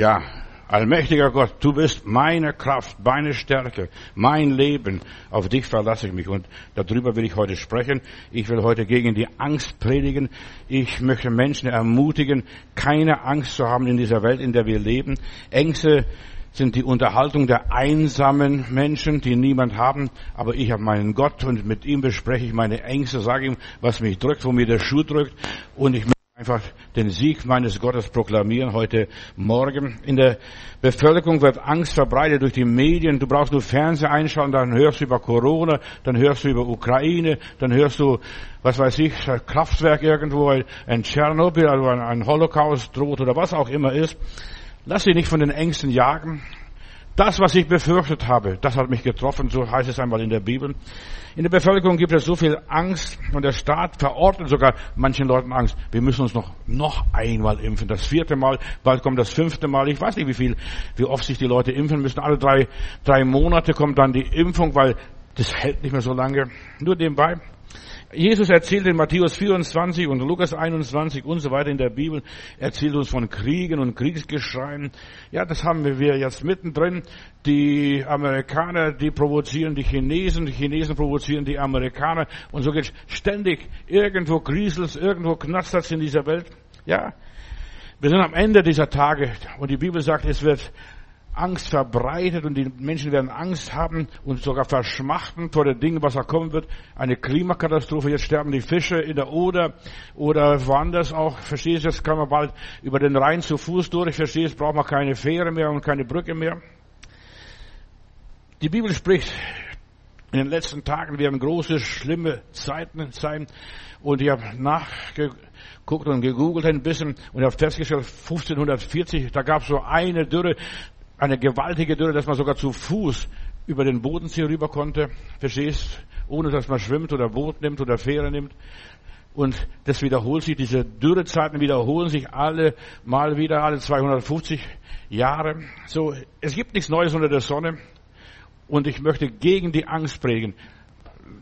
Ja, allmächtiger Gott, du bist meine Kraft, meine Stärke, mein Leben. Auf dich verlasse ich mich und darüber will ich heute sprechen. Ich will heute gegen die Angst predigen. Ich möchte Menschen ermutigen, keine Angst zu haben in dieser Welt, in der wir leben. Ängste sind die Unterhaltung der einsamen Menschen, die niemand haben. Aber ich habe meinen Gott und mit ihm bespreche ich meine Ängste, sage ihm, was mich drückt, wo mir der Schuh drückt. Und ich einfach den Sieg meines Gottes proklamieren heute Morgen. In der Bevölkerung wird Angst verbreitet durch die Medien. Du brauchst nur Fernseher einschalten, dann hörst du über Corona, dann hörst du über Ukraine, dann hörst du, was weiß ich, Kraftwerk irgendwo, ein Tschernobyl, also ein Holocaust droht oder was auch immer ist. Lass dich nicht von den Ängsten jagen. Das, was ich befürchtet habe, das hat mich getroffen, so heißt es einmal in der Bibel. In der Bevölkerung gibt es so viel Angst und der Staat verordnet sogar manchen Leuten Angst. Wir müssen uns noch, noch einmal impfen. Das vierte Mal, bald kommt das fünfte Mal. Ich weiß nicht, wie viel, wie oft sich die Leute impfen müssen. Alle drei, drei Monate kommt dann die Impfung, weil das hält nicht mehr so lange. Nur nebenbei. Jesus erzählt in Matthäus 24 und Lukas 21 und so weiter in der Bibel, erzählt uns von Kriegen und Kriegsgeschreien. Ja, das haben wir jetzt mittendrin. Die Amerikaner, die provozieren die Chinesen, die Chinesen provozieren die Amerikaner und so geht ständig irgendwo Griesels, irgendwo knastert in dieser Welt. Ja, wir sind am Ende dieser Tage und die Bibel sagt, es wird Angst verbreitet und die Menschen werden Angst haben und sogar verschmachten vor den Dingen, was da kommen wird. Eine Klimakatastrophe, jetzt sterben die Fische in der Oder oder woanders auch. Verstehst du, jetzt kann man bald über den Rhein zu Fuß durch. Verstehst, braucht man keine Fähre mehr und keine Brücke mehr. Die Bibel spricht, in den letzten Tagen werden große, schlimme Zeiten sein. Und ich habe nachgeguckt und gegoogelt ein bisschen und habe festgestellt, 1540, da gab es so eine Dürre, eine gewaltige Dürre, dass man sogar zu Fuß über den Bodensee rüber konnte. Verstehst? Ohne dass man schwimmt oder Boot nimmt oder Fähre nimmt. Und das wiederholt sich, diese Dürrezeiten wiederholen sich alle mal wieder, alle 250 Jahre. So, es gibt nichts Neues unter der Sonne. Und ich möchte gegen die Angst prägen.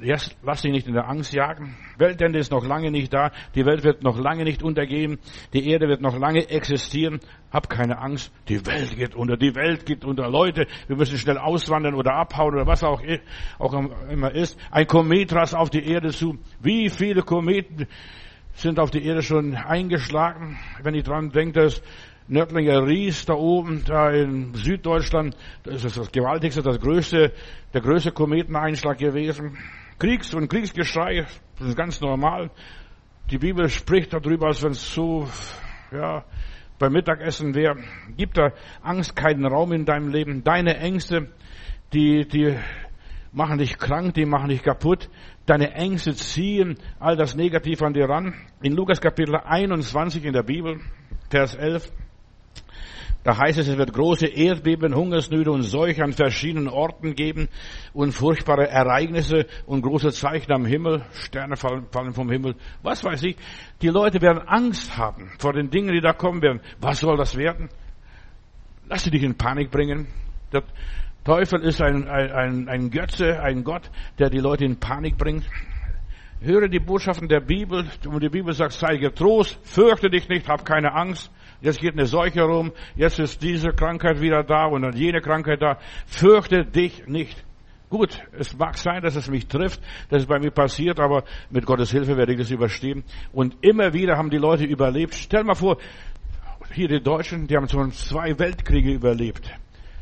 Jetzt lass dich nicht in der Angst jagen. Weltende ist noch lange nicht da. Die Welt wird noch lange nicht untergehen. Die Erde wird noch lange existieren. Hab keine Angst. Die Welt geht unter. Die Welt geht unter. Leute, wir müssen schnell auswandern oder abhauen oder was auch, auch immer ist. Ein Komet rast auf die Erde zu. Wie viele Kometen sind auf die Erde schon eingeschlagen? Wenn ich dran denke, dass Nördlinger Ries da oben, da in Süddeutschland, das ist das gewaltigste, das größte, der größte Kometeneinschlag gewesen. Kriegs- und Kriegsgeschrei, das ist ganz normal. Die Bibel spricht darüber, als wenn es so, ja, beim Mittagessen wäre. Gibt da Angst keinen Raum in deinem Leben? Deine Ängste, die, die machen dich krank, die machen dich kaputt. Deine Ängste ziehen all das Negativ an dir ran. In Lukas Kapitel 21 in der Bibel, Vers 11, da heißt es, es wird große Erdbeben, Hungersnöte und Seuche an verschiedenen Orten geben und furchtbare Ereignisse und große Zeichen am Himmel. Sterne fallen, fallen vom Himmel. Was weiß ich. Die Leute werden Angst haben vor den Dingen, die da kommen werden. Was soll das werden? Lass sie dich in Panik bringen. Der Teufel ist ein, ein, ein Götze, ein Gott, der die Leute in Panik bringt. Höre die Botschaften der Bibel, und die Bibel sagt, sei getrost, fürchte dich nicht, hab keine Angst. Jetzt geht eine Seuche rum, jetzt ist diese Krankheit wieder da und dann jene Krankheit da. Fürchte dich nicht. Gut, es mag sein, dass es mich trifft, dass es bei mir passiert, aber mit Gottes Hilfe werde ich das überstehen. Und immer wieder haben die Leute überlebt. Stell mal vor, hier die Deutschen, die haben schon zwei Weltkriege überlebt.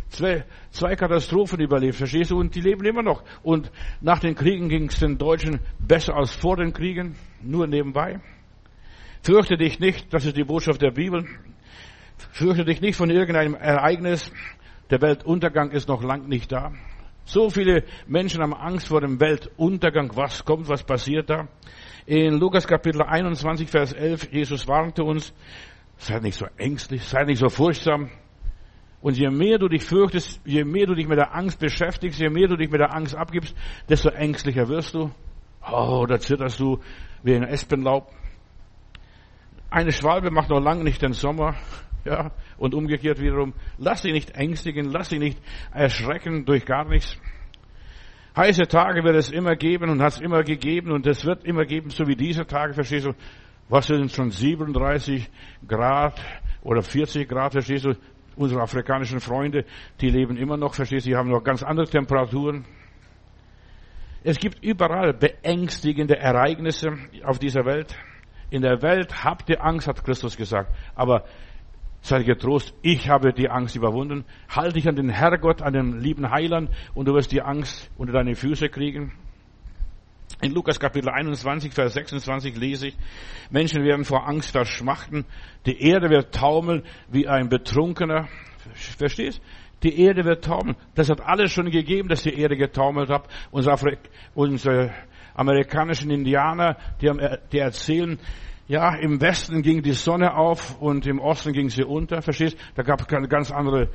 Zwei, zwei Katastrophen überlebt, verstehst du? Und die leben immer noch. Und nach den Kriegen ging es den Deutschen besser als vor den Kriegen, nur nebenbei. Fürchte dich nicht, das ist die Botschaft der Bibel. Fürchte dich nicht von irgendeinem Ereignis. Der Weltuntergang ist noch lang nicht da. So viele Menschen haben Angst vor dem Weltuntergang. Was kommt, was passiert da? In Lukas Kapitel 21, Vers 11, Jesus warnte uns, sei nicht so ängstlich, sei nicht so furchtsam. Und je mehr du dich fürchtest, je mehr du dich mit der Angst beschäftigst, je mehr du dich mit der Angst abgibst, desto ängstlicher wirst du. Oh, da zitterst du wie ein Espenlaub. Eine Schwalbe macht noch lange nicht den Sommer. Ja, und umgekehrt wiederum, lass dich nicht ängstigen, lass dich nicht erschrecken durch gar nichts. Heiße Tage wird es immer geben und hat es immer gegeben und es wird immer geben, so wie diese Tage, verstehst du? Was sind schon 37 Grad oder 40 Grad, verstehst du? Unsere afrikanischen Freunde, die leben immer noch, verstehst du, die haben noch ganz andere Temperaturen. Es gibt überall beängstigende Ereignisse auf dieser Welt. In der Welt habt ihr Angst, hat Christus gesagt. Aber Sei getrost, ich habe die Angst überwunden. Halte dich an den Herrgott, an den lieben Heiland und du wirst die Angst unter deine Füße kriegen. In Lukas Kapitel 21, Vers 26 lese ich, Menschen werden vor Angst verschmachten, die Erde wird taumeln wie ein Betrunkener. Verstehst? Die Erde wird taumeln. Das hat alles schon gegeben, dass die Erde getaumelt hat. Unsere, unsere amerikanischen Indianer, die, die erzählen, ja, im Westen ging die Sonne auf und im Osten ging sie unter. Verstehst? Da gab es ganz andere,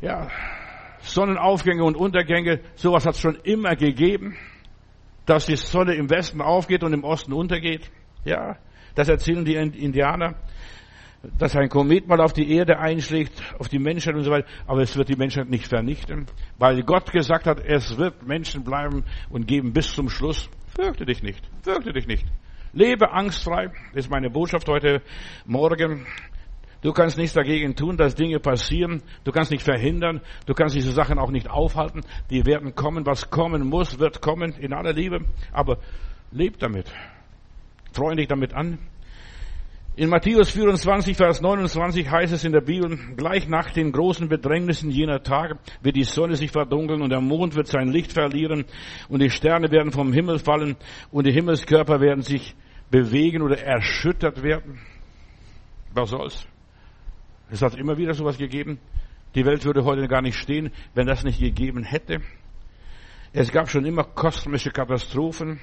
ja, Sonnenaufgänge und Untergänge. Sowas hat es schon immer gegeben, dass die Sonne im Westen aufgeht und im Osten untergeht. Ja, das erzählen die Indianer, dass ein Komet mal auf die Erde einschlägt, auf die Menschheit und so weiter. Aber es wird die Menschheit nicht vernichten, weil Gott gesagt hat, es wird Menschen bleiben und geben bis zum Schluss. Fürchte dich nicht, fürchte dich nicht. Lebe angstfrei, ist meine Botschaft heute Morgen. Du kannst nichts dagegen tun, dass Dinge passieren. Du kannst nicht verhindern. Du kannst diese Sachen auch nicht aufhalten. Die werden kommen. Was kommen muss, wird kommen in aller Liebe. Aber leb damit. Freue dich damit an. In Matthäus 24, Vers 29 heißt es in der Bibel, gleich nach den großen Bedrängnissen jener Tage wird die Sonne sich verdunkeln und der Mond wird sein Licht verlieren und die Sterne werden vom Himmel fallen und die Himmelskörper werden sich bewegen oder erschüttert werden. Was soll's? Es hat immer wieder sowas gegeben. Die Welt würde heute gar nicht stehen, wenn das nicht gegeben hätte. Es gab schon immer kosmische Katastrophen.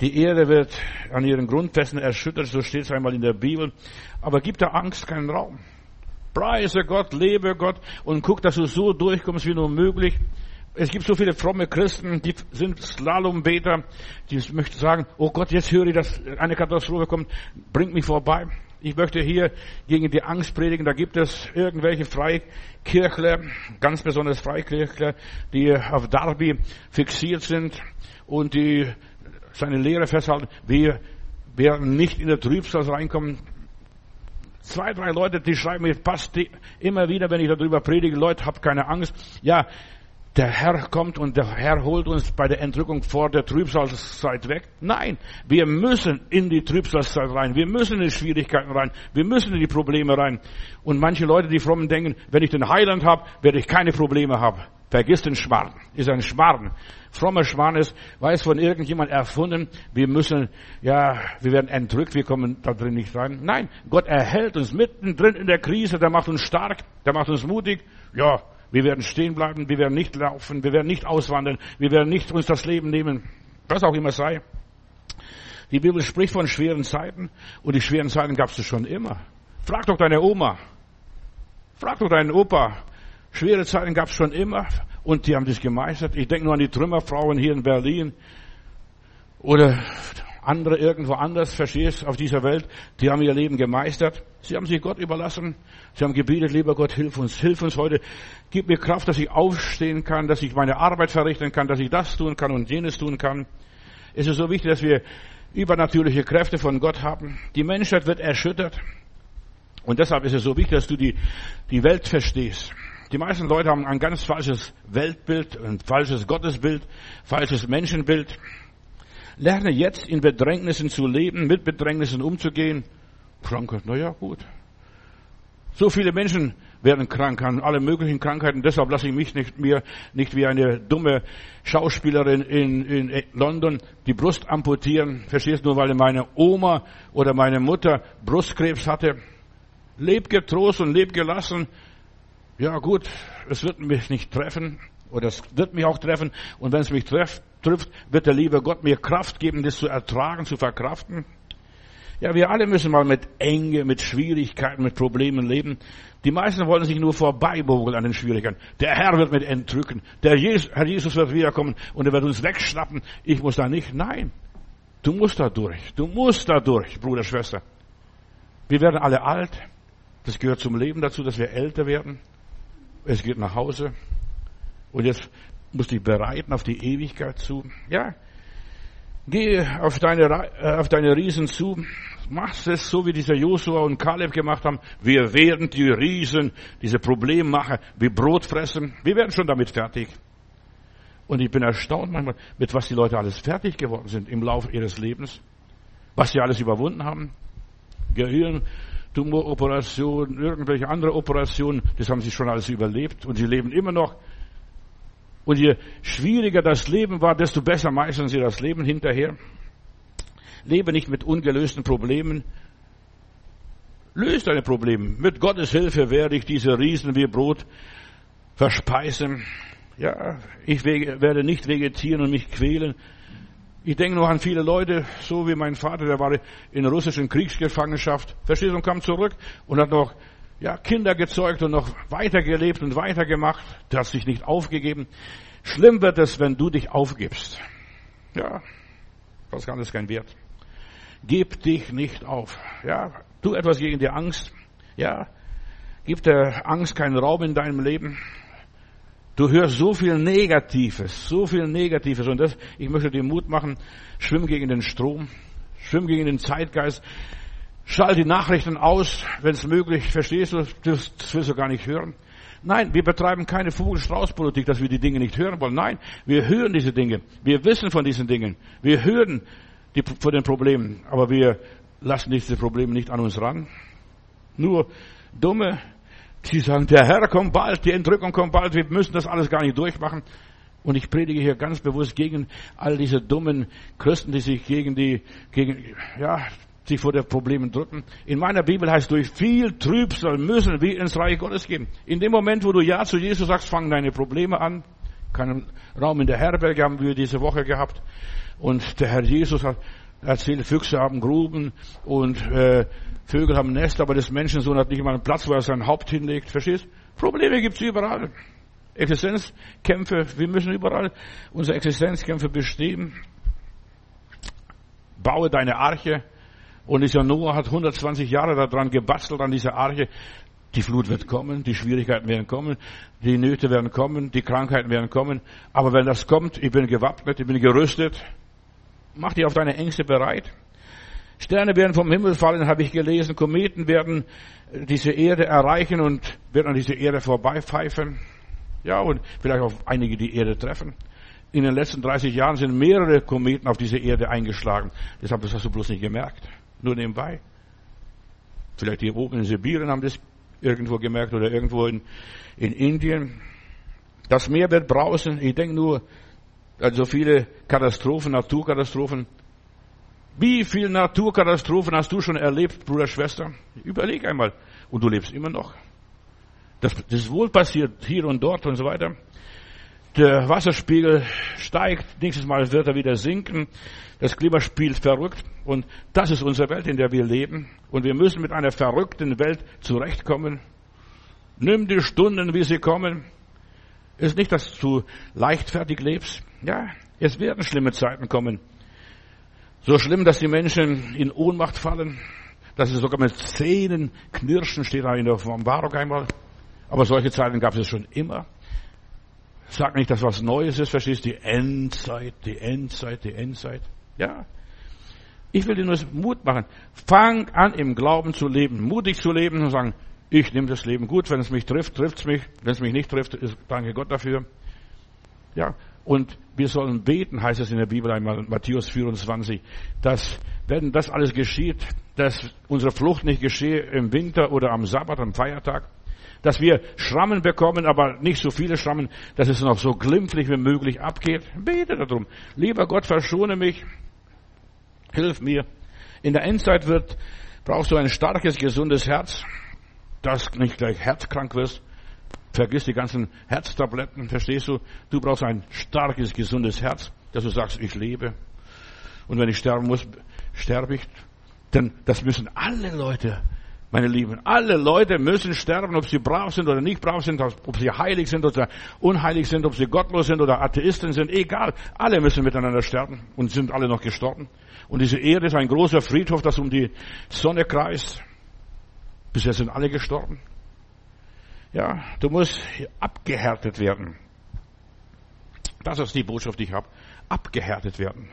Die Erde wird an ihren Grundfesten erschüttert, so steht es einmal in der Bibel. Aber gib der Angst keinen Raum. Preise Gott, lebe Gott und guck, dass du so durchkommst wie nur möglich. Es gibt so viele fromme Christen, die sind Slalombeter, die möchten sagen, oh Gott, jetzt höre ich, dass eine Katastrophe kommt, bringt mich vorbei. Ich möchte hier gegen die Angst predigen. Da gibt es irgendwelche Freikirchler, ganz besonders Freikirchler, die auf Darby fixiert sind und die seine Lehre festhalten. Wir werden nicht in der Trübsal reinkommen. Zwei, drei Leute, die schreiben mir fast immer wieder, wenn ich darüber predige, Leute, habt keine Angst. Ja, der Herr kommt und der Herr holt uns bei der Entrückung vor der Trübsalzeit weg. Nein, wir müssen in die Trübsalzeit rein. Wir müssen in die Schwierigkeiten rein. Wir müssen in die Probleme rein. Und manche Leute, die frommen denken, wenn ich den Heiland habe, werde ich keine Probleme haben. Vergiss den Schmarrn. Ist ein Schmarrn. Frommer Schmarrn ist, weiß von irgendjemand erfunden, wir müssen, ja, wir werden entrückt, wir kommen da drin nicht rein. Nein, Gott erhält uns mittendrin in der Krise, der macht uns stark, der macht uns mutig. Ja, wir werden stehen bleiben, wir werden nicht laufen, wir werden nicht auswandern, wir werden nicht uns das Leben nehmen, was auch immer sei. Die Bibel spricht von schweren Zeiten und die schweren Zeiten gab es schon immer. Frag doch deine Oma, frag doch deinen Opa. Schwere Zeiten gab es schon immer und die haben das gemeistert. Ich denke nur an die Trümmerfrauen hier in Berlin oder andere irgendwo anders, verstehst, auf dieser Welt, die haben ihr Leben gemeistert. Sie haben sich Gott überlassen. Sie haben gebetet, lieber Gott, hilf uns, hilf uns heute. Gib mir Kraft, dass ich aufstehen kann, dass ich meine Arbeit verrichten kann, dass ich das tun kann und jenes tun kann. Es ist so wichtig, dass wir übernatürliche Kräfte von Gott haben. Die Menschheit wird erschüttert. Und deshalb ist es so wichtig, dass du die, die Welt verstehst. Die meisten Leute haben ein ganz falsches Weltbild, ein falsches Gottesbild, falsches Menschenbild. Lerne jetzt in Bedrängnissen zu leben, mit Bedrängnissen umzugehen. Krankheit, naja, gut. So viele Menschen werden krank an alle möglichen Krankheiten. Deshalb lasse ich mich nicht mehr nicht wie eine dumme Schauspielerin in, in London die Brust amputieren. Verstehst du, nur weil meine Oma oder meine Mutter Brustkrebs hatte. Leb getrost und leb gelassen. Ja gut, es wird mich nicht treffen. Oder es wird mich auch treffen. Und wenn es mich trifft, trifft, wird der liebe Gott mir Kraft geben, das zu ertragen, zu verkraften. Ja, wir alle müssen mal mit Enge, mit Schwierigkeiten, mit Problemen leben. Die meisten wollen sich nur vorbeibogeln an den Schwierigkeiten. Der Herr wird mit entrücken. Der Jesus, Herr Jesus wird wiederkommen und er wird uns wegschnappen. Ich muss da nicht. Nein. Du musst da durch. Du musst da durch, Bruder, Schwester. Wir werden alle alt. Das gehört zum Leben dazu, dass wir älter werden. Es geht nach Hause. Und jetzt musst du dich bereiten auf die Ewigkeit zu. Ja. Geh auf deine, äh, auf deine Riesen zu, machst es so, wie dieser Josua und Kaleb gemacht haben. Wir werden die Riesen, diese Problemmacher, wie Brot fressen. Wir werden schon damit fertig. Und ich bin erstaunt manchmal, mit was die Leute alles fertig geworden sind im Laufe ihres Lebens. Was sie alles überwunden haben. Gehirn, Tumoroperationen, irgendwelche andere Operationen, das haben sie schon alles überlebt und sie leben immer noch. Und je schwieriger das Leben war, desto besser meistern sie das Leben hinterher. Lebe nicht mit ungelösten Problemen. Löse deine Probleme. Mit Gottes Hilfe werde ich diese Riesen wie Brot verspeisen. Ja, ich werde nicht vegetieren und mich quälen. Ich denke noch an viele Leute, so wie mein Vater, der war in russischen Kriegsgefangenschaft, verstehst du, und kam zurück und hat noch ja, Kinder gezeugt und noch weitergelebt und weitergemacht. Der hat sich nicht aufgegeben. Schlimm wird es, wenn du dich aufgibst. Ja, das kann es kein Wert. Gib dich nicht auf. Ja, tu etwas gegen die Angst. Ja, gib der Angst keinen Raum in deinem Leben. Du hörst so viel Negatives, so viel Negatives. Und das, ich möchte dir Mut machen, schwimm gegen den Strom, schwimm gegen den Zeitgeist, schalt die Nachrichten aus, wenn es möglich, verstehst du, das, das willst du gar nicht hören. Nein, wir betreiben keine Vogelstrauß-Politik, dass wir die Dinge nicht hören wollen. Nein, wir hören diese Dinge. Wir wissen von diesen Dingen. Wir hören die, von den Problemen. Aber wir lassen diese Probleme nicht an uns ran. Nur Dumme, die sagen, der Herr kommt bald, die Entrückung kommt bald, wir müssen das alles gar nicht durchmachen. Und ich predige hier ganz bewusst gegen all diese dummen Christen, die sich gegen die, gegen, ja, sich vor den Problemen drücken. In meiner Bibel heißt, durch viel Trübsal müssen wir ins Reich Gottes gehen. In dem Moment, wo du Ja zu Jesus sagst, fangen deine Probleme an. Keinen Raum in der Herberge haben wir diese Woche gehabt. Und der Herr Jesus hat erzählt, Füchse haben Gruben und äh, Vögel haben Nest, aber das Menschensohn hat nicht mal einen Platz, wo er sein Haupt hinlegt. Verstehst? Probleme gibt's überall. Existenzkämpfe, wir müssen überall unsere Existenzkämpfe bestehen. Baue deine Arche. Und dieser Noah hat 120 Jahre daran gebastelt, an dieser Arche. Die Flut wird kommen, die Schwierigkeiten werden kommen, die Nöte werden kommen, die Krankheiten werden kommen. Aber wenn das kommt, ich bin gewappnet, ich bin gerüstet. Mach dich auf deine Ängste bereit. Sterne werden vom Himmel fallen, habe ich gelesen. Kometen werden diese Erde erreichen und werden an diese Erde vorbeipfeifen. Ja, und vielleicht auch einige die Erde treffen. In den letzten 30 Jahren sind mehrere Kometen auf diese Erde eingeschlagen. Deshalb hast du bloß nicht gemerkt. Nur nebenbei. Vielleicht hier oben in Sibirien haben das irgendwo gemerkt oder irgendwo in, in Indien. Das Meer wird brausen. Ich denke nur an so viele Katastrophen, Naturkatastrophen. Wie viele Naturkatastrophen hast du schon erlebt, Bruder, Schwester? Überleg einmal. Und du lebst immer noch. Das, das ist wohl passiert, hier und dort und so weiter. Der Wasserspiegel steigt, nächstes Mal wird er wieder sinken. Das Klima spielt verrückt. Und das ist unsere Welt, in der wir leben. Und wir müssen mit einer verrückten Welt zurechtkommen. Nimm die Stunden, wie sie kommen. Ist nicht, dass du leichtfertig lebst. Ja, es werden schlimme Zeiten kommen. So schlimm, dass die Menschen in Ohnmacht fallen, dass sie sogar mit Zähnen knirschen, steht da in der Offenbarung einmal. Aber solche Zeiten gab es schon immer. Sag nicht, dass was Neues ist, verstehst du? Die Endzeit, die Endzeit, die Endzeit. Ja. Ich will dir nur Mut machen. Fang an, im Glauben zu leben, mutig zu leben und sagen, ich nehme das Leben gut. Wenn es mich trifft, trifft es mich. Wenn es mich nicht trifft, danke Gott dafür. Ja. Und wir sollen beten, heißt es in der Bibel einmal, Matthäus 24, dass, wenn das alles geschieht, dass unsere Flucht nicht geschehe im Winter oder am Sabbat, am Feiertag, dass wir Schrammen bekommen, aber nicht so viele Schrammen, dass es noch so glimpflich wie möglich abgeht. Bete darum. Lieber Gott, verschone mich. Hilf mir. In der Endzeit wird, brauchst du ein starkes, gesundes Herz, dass nicht gleich herzkrank wirst. Vergiss die ganzen Herztabletten, verstehst du? Du brauchst ein starkes, gesundes Herz, dass du sagst, ich lebe. Und wenn ich sterben muss, sterbe ich. Denn das müssen alle Leute, meine Lieben, alle Leute müssen sterben, ob sie brav sind oder nicht brav sind, ob sie heilig sind oder unheilig sind, ob sie gottlos sind oder Atheisten sind, egal. Alle müssen miteinander sterben und sind alle noch gestorben. Und diese Erde ist ein großer Friedhof, das um die Sonne kreist. Bisher sind alle gestorben. Ja, du musst abgehärtet werden. Das ist die Botschaft, die ich habe. Abgehärtet werden.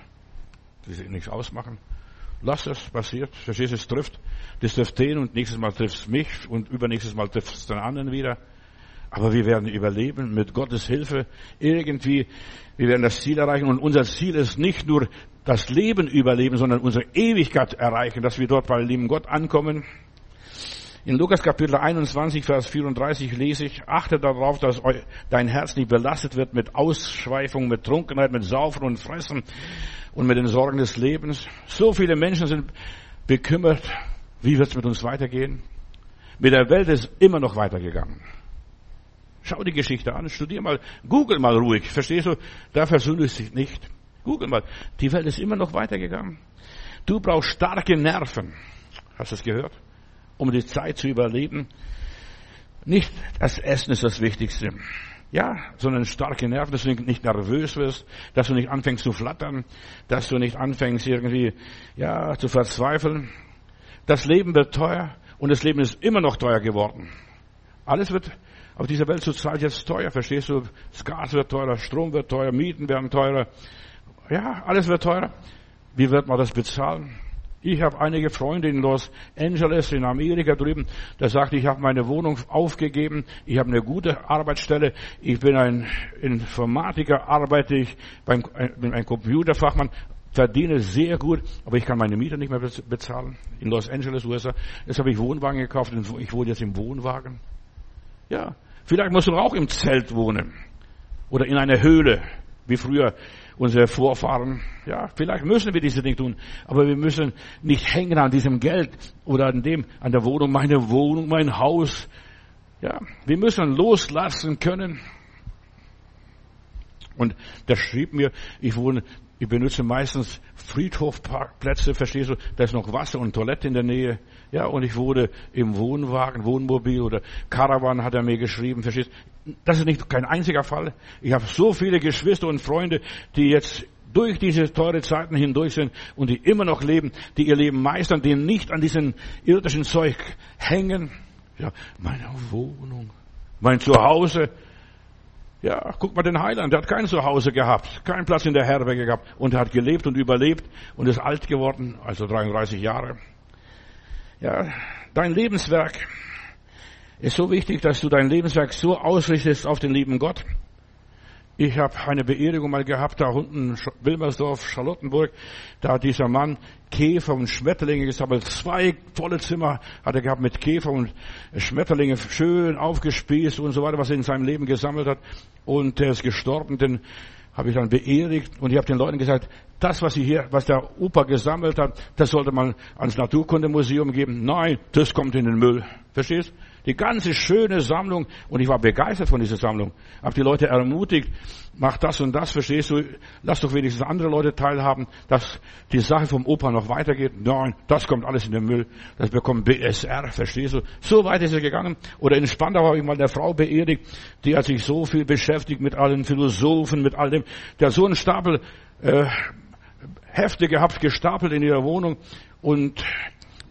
die sich nichts ausmachen. Lass es passiert. Verstehst du, es trifft. Das trifft den und nächstes Mal trifft es mich und übernächstes Mal trifft es den anderen wieder. Aber wir werden überleben mit Gottes Hilfe. Irgendwie, wir werden das Ziel erreichen. Und unser Ziel ist nicht nur das Leben überleben, sondern unsere Ewigkeit erreichen, dass wir dort bei lieben Gott ankommen. In Lukas Kapitel 21, Vers 34 lese ich, achte darauf, dass dein Herz nicht belastet wird mit Ausschweifung, mit Trunkenheit, mit Saufen und Fressen und mit den Sorgen des Lebens. So viele Menschen sind bekümmert, wie wird es mit uns weitergehen? Mit der Welt ist immer noch weitergegangen. Schau die Geschichte an, studier mal, google mal ruhig, verstehst du? Da versündigt sich nicht. Google mal, die Welt ist immer noch weitergegangen. Du brauchst starke Nerven. Hast du es gehört? Um die Zeit zu überleben. Nicht das Essen ist das Wichtigste. Ja, sondern starke Nerven, dass du nicht nervös wirst, dass du nicht anfängst zu flattern, dass du nicht anfängst irgendwie, ja, zu verzweifeln. Das Leben wird teuer und das Leben ist immer noch teuer geworden. Alles wird auf dieser Welt zurzeit jetzt teuer, verstehst du? Das Gas wird teurer, Strom wird teuer, Mieten werden teurer. Ja, alles wird teurer. Wie wird man das bezahlen? Ich habe einige Freunde in Los Angeles, in Amerika drüben, da sagt, ich habe meine Wohnung aufgegeben, ich habe eine gute Arbeitsstelle, ich bin ein Informatiker, arbeite ich beim, bin ein Computerfachmann, verdiene sehr gut, aber ich kann meine Miete nicht mehr bezahlen. In Los Angeles, USA. Jetzt habe ich Wohnwagen gekauft und ich wohne jetzt im Wohnwagen. Ja, vielleicht musst du auch im Zelt wohnen oder in einer Höhle, wie früher unsere Vorfahren. Ja, vielleicht müssen wir diese Dinge tun, aber wir müssen nicht hängen an diesem Geld oder an dem, an der Wohnung, meine Wohnung, mein Haus. Ja, wir müssen loslassen können. Und der schrieb mir, ich wohne, ich benutze meistens Friedhofparkplätze, verstehst du? Da ist noch Wasser und Toilette in der Nähe. Ja, und ich wurde im Wohnwagen, Wohnmobil oder Caravan hat er mir geschrieben, verstehst du? Das ist nicht kein einziger Fall. Ich habe so viele Geschwister und Freunde, die jetzt durch diese teure Zeiten hindurch sind und die immer noch leben, die ihr Leben meistern, die nicht an diesem irdischen Zeug hängen. Ja, meine Wohnung, mein Zuhause. Ja, guck mal den Heiland, der hat kein Zuhause gehabt, keinen Platz in der Herberge gehabt und er hat gelebt und überlebt und ist alt geworden, also 33 Jahre. Ja, dein Lebenswerk ist so wichtig, dass du dein Lebenswerk so ausrichtest auf den lieben Gott. Ich habe eine Beerdigung mal gehabt, da unten Wilmersdorf, Charlottenburg. Da hat dieser Mann Käfer und Schmetterlinge gesammelt. Zwei volle Zimmer hat er gehabt mit Käfer und Schmetterlinge schön aufgespießt und so weiter, was er in seinem Leben gesammelt hat. Und er ist gestorben, den habe ich dann beerdigt und ich habe den Leuten gesagt, das, was sie hier, was der Opa gesammelt hat, das sollte man ans Naturkundemuseum geben. Nein, das kommt in den Müll. Verstehst? Die ganze schöne Sammlung. Und ich war begeistert von dieser Sammlung. Hab die Leute ermutigt, mach das und das, verstehst du? Lass doch wenigstens andere Leute teilhaben, dass die Sache vom Opa noch weitergeht. Nein, das kommt alles in den Müll. Das bekommt BSR, verstehst du? So weit ist er gegangen. Oder in Spandau habe ich mal eine Frau beerdigt, die hat sich so viel beschäftigt mit allen Philosophen, mit all dem. Der so einen Stapel äh, Hefte gehabt, gestapelt in ihrer Wohnung. Und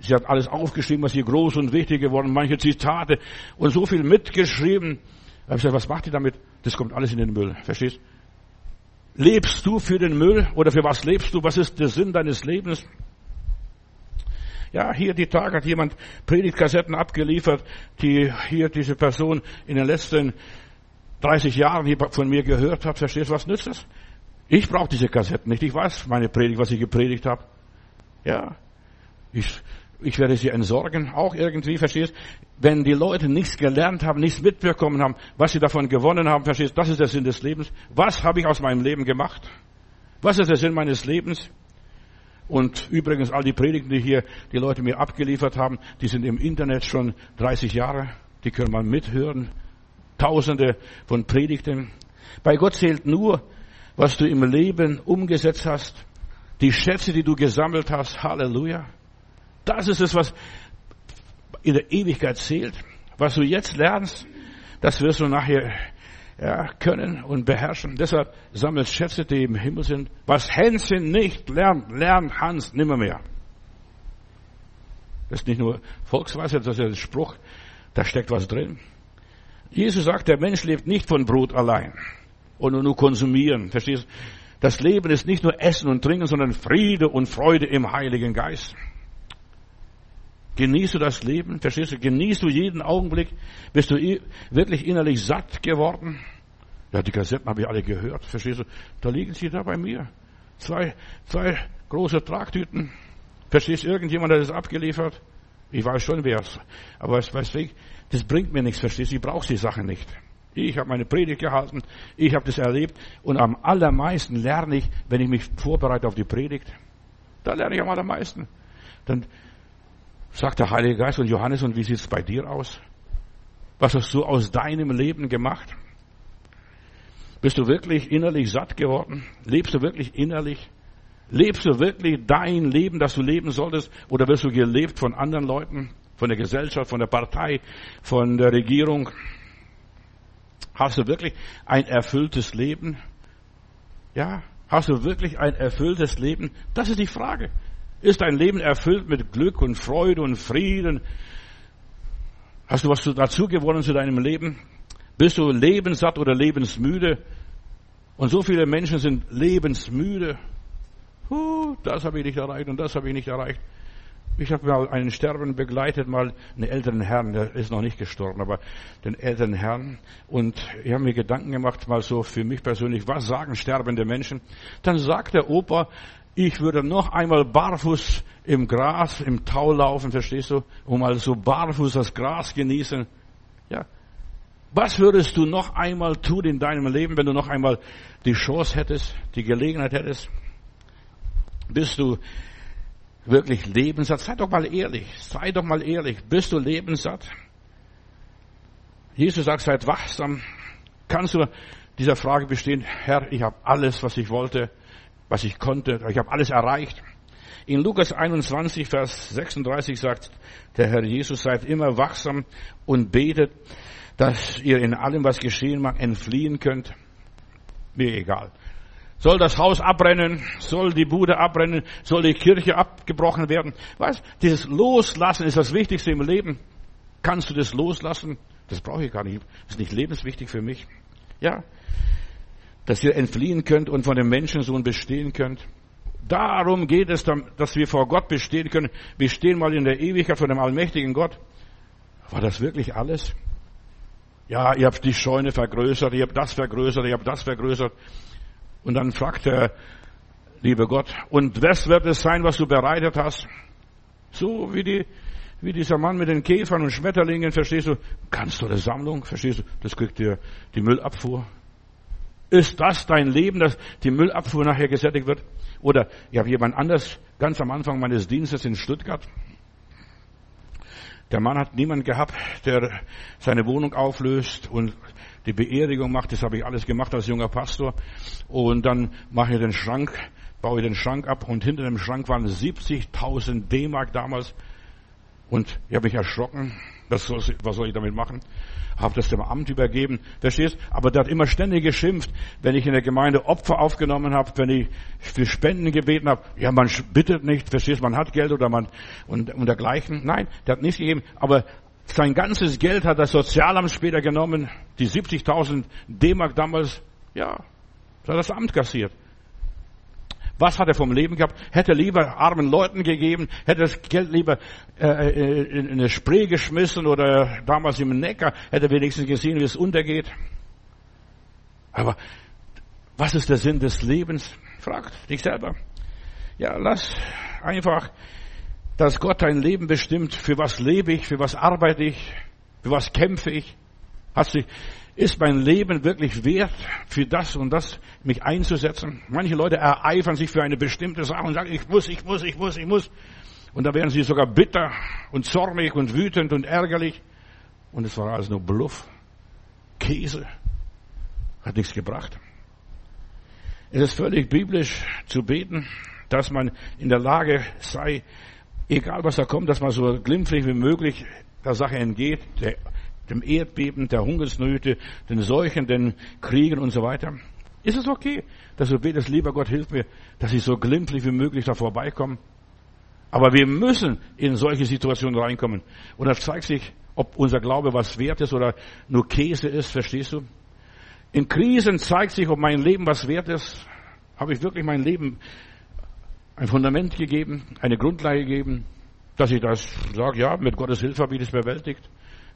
Sie hat alles aufgeschrieben, was ihr groß und wichtig geworden, manche Zitate und so viel mitgeschrieben. Da habe ich gesagt, was macht ihr damit? Das kommt alles in den Müll. Verstehst? Lebst du für den Müll oder für was lebst du? Was ist der Sinn deines Lebens? Ja, hier die Tage hat jemand Predigtkassetten abgeliefert, die hier diese Person in den letzten 30 Jahren hier von mir gehört hat. Verstehst du, was nützt das? Ich brauche diese Kassetten nicht. Ich weiß meine Predigt, was ich gepredigt habe. Ja, ich ich werde sie entsorgen, auch irgendwie, verstehst? Wenn die Leute nichts gelernt haben, nichts mitbekommen haben, was sie davon gewonnen haben, verstehst? Das ist der Sinn des Lebens. Was habe ich aus meinem Leben gemacht? Was ist der Sinn meines Lebens? Und übrigens, all die Predigten, die hier die Leute mir abgeliefert haben, die sind im Internet schon 30 Jahre. Die können man mithören. Tausende von Predigten. Bei Gott zählt nur, was du im Leben umgesetzt hast. Die Schätze, die du gesammelt hast. Halleluja. Das ist es, was in der Ewigkeit zählt. Was du jetzt lernst, das wirst du nachher ja, können und beherrschen. Deshalb sammelt Schätze, die im Himmel sind. Was Hänschen nicht lernt, lernt Hans nimmermehr. Das ist nicht nur Volksweisheit, das ist ein Spruch, da steckt was drin. Jesus sagt, der Mensch lebt nicht von Brot allein und nur konsumieren. Verstehst Das Leben ist nicht nur Essen und Trinken, sondern Friede und Freude im Heiligen Geist. Genießt du das Leben? Verstehst du? Genießt du jeden Augenblick? Bist du wirklich innerlich satt geworden? Ja, die Kassetten habe ich alle gehört. Verstehst du? Da liegen sie da bei mir. Zwei, zwei große Tragtüten. Verstehst du? Irgendjemand hat das abgeliefert. Ich weiß schon, wer es. Aber weißt du, das bringt mir nichts. Verstehst du? Ich brauche die Sache nicht. Ich habe meine Predigt gehalten. Ich habe das erlebt. Und am allermeisten lerne ich, wenn ich mich vorbereite auf die Predigt. Da lerne ich am allermeisten. Dann sagt der Heilige Geist und Johannes, und wie sieht es bei dir aus? Was hast du aus deinem Leben gemacht? Bist du wirklich innerlich satt geworden? Lebst du wirklich innerlich? Lebst du wirklich dein Leben, das du leben solltest? Oder wirst du gelebt von anderen Leuten, von der Gesellschaft, von der Partei, von der Regierung? Hast du wirklich ein erfülltes Leben? Ja, hast du wirklich ein erfülltes Leben? Das ist die Frage. Ist dein Leben erfüllt mit Glück und Freude und Frieden? Hast du was dazu gewonnen zu deinem Leben? Bist du lebenssatt oder lebensmüde? Und so viele Menschen sind lebensmüde. Huh, das habe ich nicht erreicht und das habe ich nicht erreicht. Ich habe mal einen Sterben begleitet, mal einen älteren Herrn, der ist noch nicht gestorben, aber den älteren Herrn. Und ich habe mir Gedanken gemacht, mal so für mich persönlich, was sagen sterbende Menschen? Dann sagt der Opa, ich würde noch einmal barfuß im Gras, im Tau laufen, verstehst du? Und mal so barfuß das Gras genießen. Ja. Was würdest du noch einmal tun in deinem Leben, wenn du noch einmal die Chance hättest, die Gelegenheit hättest? Bist du wirklich lebenssatt? Sei doch mal ehrlich. Sei doch mal ehrlich. Bist du lebenssatt? Jesus sagt, seid wachsam. Kannst du dieser Frage bestehen, Herr, ich habe alles, was ich wollte was ich konnte. Ich habe alles erreicht. In Lukas 21, Vers 36 sagt der Herr Jesus, seid immer wachsam und betet, dass ihr in allem, was geschehen mag, entfliehen könnt. Mir egal. Soll das Haus abbrennen? Soll die Bude abbrennen? Soll die Kirche abgebrochen werden? Weißt, dieses Loslassen ist das Wichtigste im Leben. Kannst du das loslassen? Das brauche ich gar nicht. Das ist nicht lebenswichtig für mich. Ja dass ihr entfliehen könnt und von dem Menschensohn bestehen könnt. Darum geht es, dass wir vor Gott bestehen können. Wir stehen mal in der Ewigkeit vor dem allmächtigen Gott. War das wirklich alles? Ja, ihr habt die Scheune vergrößert, ihr habt das vergrößert, ihr habt das vergrößert. Und dann fragt der liebe Gott, und was wird es sein, was du bereitet hast? So wie die, wie dieser Mann mit den Käfern und Schmetterlingen, verstehst du? Du eine Sammlung, verstehst du? Das kriegt dir die Müllabfuhr. Ist das dein Leben, dass die Müllabfuhr nachher gesättigt wird? Oder ich habe jemand anders ganz am Anfang meines Dienstes in Stuttgart. Der Mann hat niemand gehabt, der seine Wohnung auflöst und die Beerdigung macht. Das habe ich alles gemacht als junger Pastor. Und dann mache ich den Schrank, baue ich den Schrank ab und hinter dem Schrank waren 70.000 D-Mark damals. Und ich habe mich erschrocken. Was soll, was soll ich damit machen? habe das dem Amt übergeben, verstehst? Aber der hat immer ständig geschimpft, wenn ich in der Gemeinde Opfer aufgenommen habe, wenn ich für Spenden gebeten habe. Ja, man bittet nicht, verstehst? Man hat Geld oder man und, und dergleichen. Nein, der hat nichts gegeben. Aber sein ganzes Geld hat das Sozialamt später genommen, die 70.000 D-Mark damals, ja, hat das Amt kassiert. Was hat er vom Leben gehabt? Hätte er lieber armen Leuten gegeben, hätte das Geld lieber äh, äh, in eine Spree geschmissen oder damals im Neckar, hätte er wenigstens gesehen, wie es untergeht. Aber was ist der Sinn des Lebens? Fragt dich selber. Ja, lass einfach, dass Gott dein Leben bestimmt. Für was lebe ich? Für was arbeite ich? Für was kämpfe ich? Hat sich ist mein Leben wirklich wert, für das und das mich einzusetzen? Manche Leute ereifern sich für eine bestimmte Sache und sagen, ich muss, ich muss, ich muss, ich muss. Und da werden sie sogar bitter und zornig und wütend und ärgerlich. Und es war alles nur Bluff. Käse. Hat nichts gebracht. Es ist völlig biblisch zu beten, dass man in der Lage sei, egal was da kommt, dass man so glimpflich wie möglich der Sache entgeht, der dem Erdbeben, der Hungersnöte, den Seuchen, den Kriegen und so weiter. Ist es okay, dass du betest, lieber Gott, hilf mir, dass ich so glimpflich wie möglich da vorbeikomme? Aber wir müssen in solche Situationen reinkommen. Und das zeigt sich, ob unser Glaube was wert ist oder nur Käse ist, verstehst du? In Krisen zeigt sich, ob mein Leben was wert ist. Habe ich wirklich mein Leben ein Fundament gegeben, eine Grundlage gegeben, dass ich das sage, ja, mit Gottes Hilfe habe ich das bewältigt.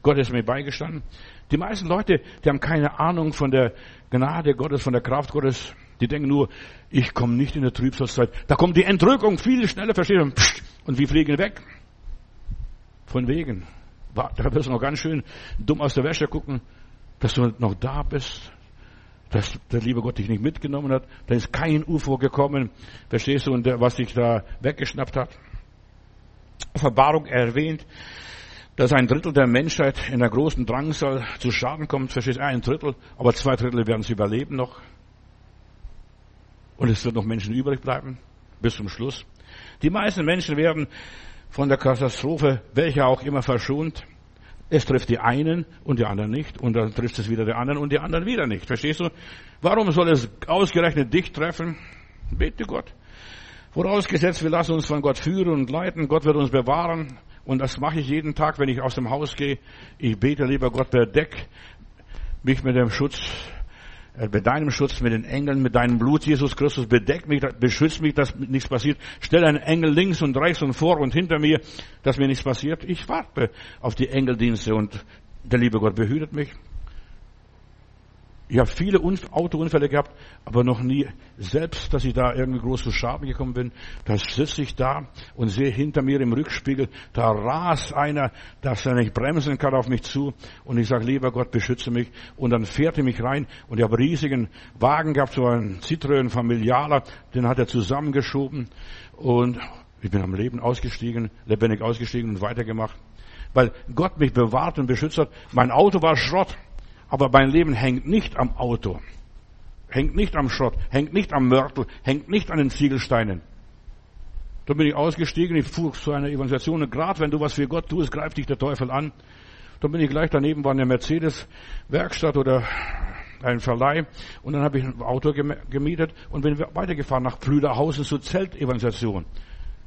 Gott ist mir beigestanden. Die meisten Leute, die haben keine Ahnung von der Gnade Gottes, von der Kraft Gottes. Die denken nur, ich komme nicht in der Trübsalzeit. Da kommt die Entrückung viel schneller, verstehen und wir fliegen weg. Von wegen. Da wirst du noch ganz schön dumm aus der Wäsche gucken, dass du noch da bist, dass der liebe Gott dich nicht mitgenommen hat. Da ist kein UFO gekommen, verstehst du, und was dich da weggeschnappt hat. Verbarung erwähnt, dass ein Drittel der Menschheit in der großen Drangsal zu Schaden kommt, verstehst du, ein Drittel, aber zwei Drittel werden es überleben noch. Und es wird noch Menschen übrig bleiben, bis zum Schluss. Die meisten Menschen werden von der Katastrophe, welcher auch immer, verschont. Es trifft die einen und die anderen nicht. Und dann trifft es wieder die anderen und die anderen wieder nicht. Verstehst du? Warum soll es ausgerechnet dich treffen? Bete Gott. Vorausgesetzt, wir lassen uns von Gott führen und leiten. Gott wird uns bewahren. Und das mache ich jeden Tag, wenn ich aus dem Haus gehe. Ich bete, lieber Gott, bedeck mich mit dem Schutz äh, mit deinem Schutz, mit den Engeln, mit deinem Blut, Jesus Christus, bedeck mich, beschütz mich, dass nichts passiert. Stell einen Engel links und rechts und vor und hinter mir, dass mir nichts passiert. Ich warte auf die Engeldienste und der liebe Gott behütet mich. Ich habe viele Autounfälle gehabt, aber noch nie selbst, dass ich da irgendwie groß zu Schaden gekommen bin. Da sitze ich da und sehe hinter mir im Rückspiegel, da rast einer, dass er nicht bremsen kann auf mich zu. Und ich sage, lieber Gott, beschütze mich. Und dann fährt er mich rein und ich habe riesigen Wagen gehabt, so einen Citroën Familialer, den hat er zusammengeschoben. Und ich bin am Leben ausgestiegen, lebendig ausgestiegen und weitergemacht. Weil Gott mich bewahrt und beschützt hat. Mein Auto war Schrott. Aber mein Leben hängt nicht am Auto, hängt nicht am Schrott, hängt nicht am Mörtel, hängt nicht an den Ziegelsteinen. Da bin ich ausgestiegen, ich fuhr zu einer Evangelisation und gerade wenn du was für Gott tust, greift dich der Teufel an. Da bin ich gleich daneben, war eine Mercedes-Werkstatt oder ein Verleih und dann habe ich ein Auto gemietet und bin weitergefahren nach Flüderhausen zur Zeltevangelisation.